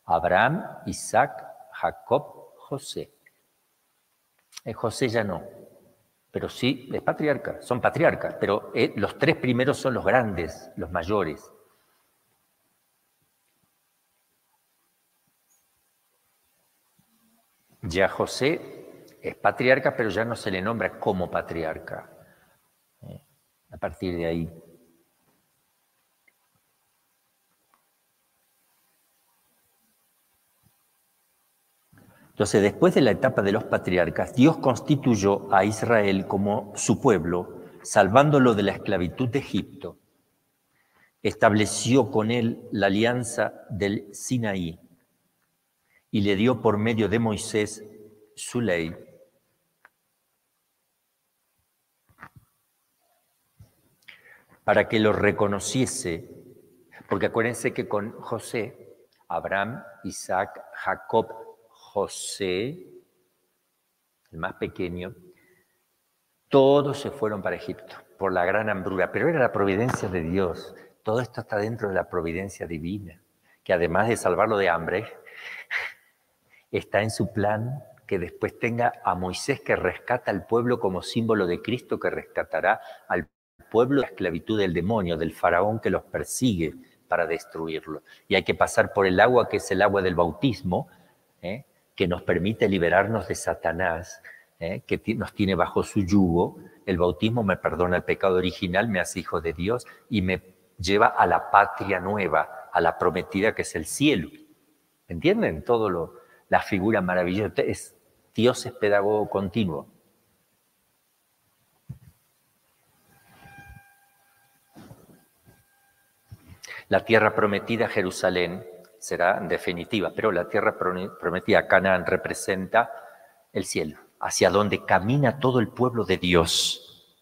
Abraham, Isaac, Jacob, José. Eh, José ya no, pero sí es patriarca, son patriarcas, pero eh, los tres primeros son los grandes, los mayores. Ya José es patriarca, pero ya no se le nombra como patriarca. Eh, a partir de ahí. Entonces, después de la etapa de los patriarcas, Dios constituyó a Israel como su pueblo, salvándolo de la esclavitud de Egipto. Estableció con él la alianza del Sinaí y le dio por medio de Moisés su ley. Para que lo reconociese, porque acuérdense que con José, Abraham, Isaac, Jacob José, el más pequeño, todos se fueron para Egipto por la gran hambruna, pero era la providencia de Dios. Todo esto está dentro de la providencia divina, que además de salvarlo de hambre, está en su plan que después tenga a Moisés que rescata al pueblo como símbolo de Cristo que rescatará al pueblo de la esclavitud del demonio, del faraón que los persigue para destruirlo. Y hay que pasar por el agua que es el agua del bautismo, ¿eh? que nos permite liberarnos de Satanás, ¿eh? que nos tiene bajo su yugo. El bautismo me perdona el pecado original, me hace hijo de Dios y me lleva a la patria nueva, a la prometida que es el cielo. ¿Entienden? Todo lo, la figura maravillosa. Es, Dios es pedagogo continuo. La tierra prometida, Jerusalén, será definitiva, pero la tierra prometida, Canaán, representa el cielo, hacia donde camina todo el pueblo de Dios,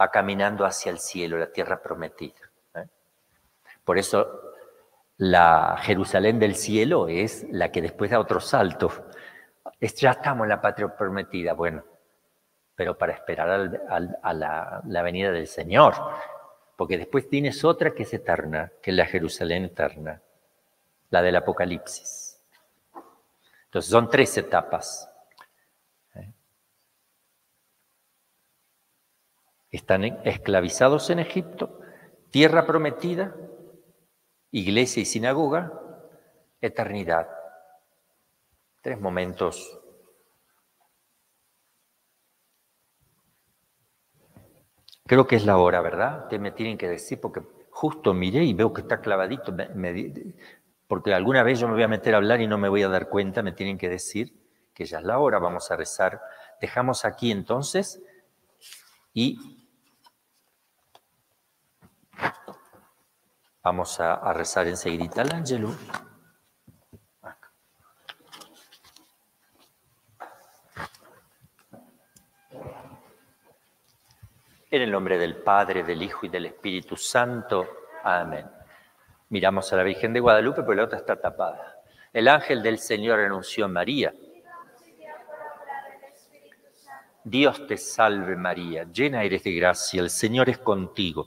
va caminando hacia el cielo, la tierra prometida. ¿eh? Por eso la Jerusalén del cielo es la que después da otro salto. ya estamos en la patria prometida, bueno, pero para esperar a la, la venida del Señor, porque después tienes otra que es eterna, que es la Jerusalén eterna la del Apocalipsis. Entonces son tres etapas. Están esclavizados en Egipto, tierra prometida, iglesia y sinagoga, eternidad. Tres momentos. Creo que es la hora, ¿verdad? Ustedes me tienen que decir, porque justo miré y veo que está clavadito. Porque alguna vez yo me voy a meter a hablar y no me voy a dar cuenta, me tienen que decir que ya es la hora, vamos a rezar. Dejamos aquí entonces y vamos a, rezar enseguida el ángelo. En el nombre del Padre, del Hijo y del Espíritu Santo. Amén. Miramos a la Virgen de Guadalupe, pero la otra está tapada. El ángel del Señor anunció a María. Dios te salve María, llena eres de gracia, el Señor es contigo.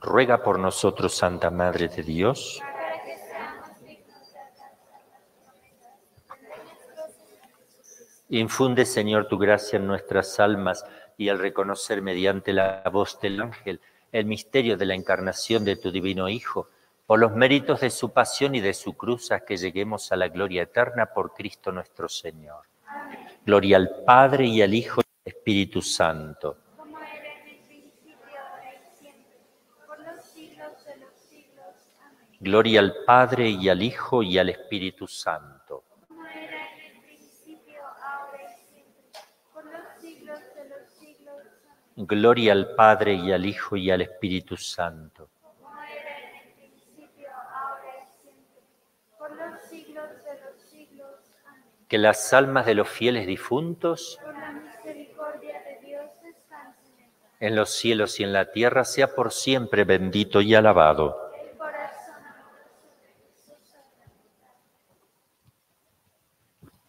Ruega por nosotros, Santa Madre de Dios. Infunde, Señor, tu gracia en nuestras almas y al reconocer mediante la voz del ángel el misterio de la encarnación de tu divino Hijo, por los méritos de su pasión y de su cruz, a que lleguemos a la gloria eterna por Cristo nuestro Señor. Gloria al Padre y al Hijo y al Espíritu Santo. como era en el principio, ahora y siempre, por los siglos de los siglos. Amén. Gloria al Padre y al Hijo y al Espíritu Santo. Gloria al Padre y al Hijo y al Espíritu Santo. Que las almas de los fieles difuntos en los cielos y en la tierra sea por siempre bendito y alabado.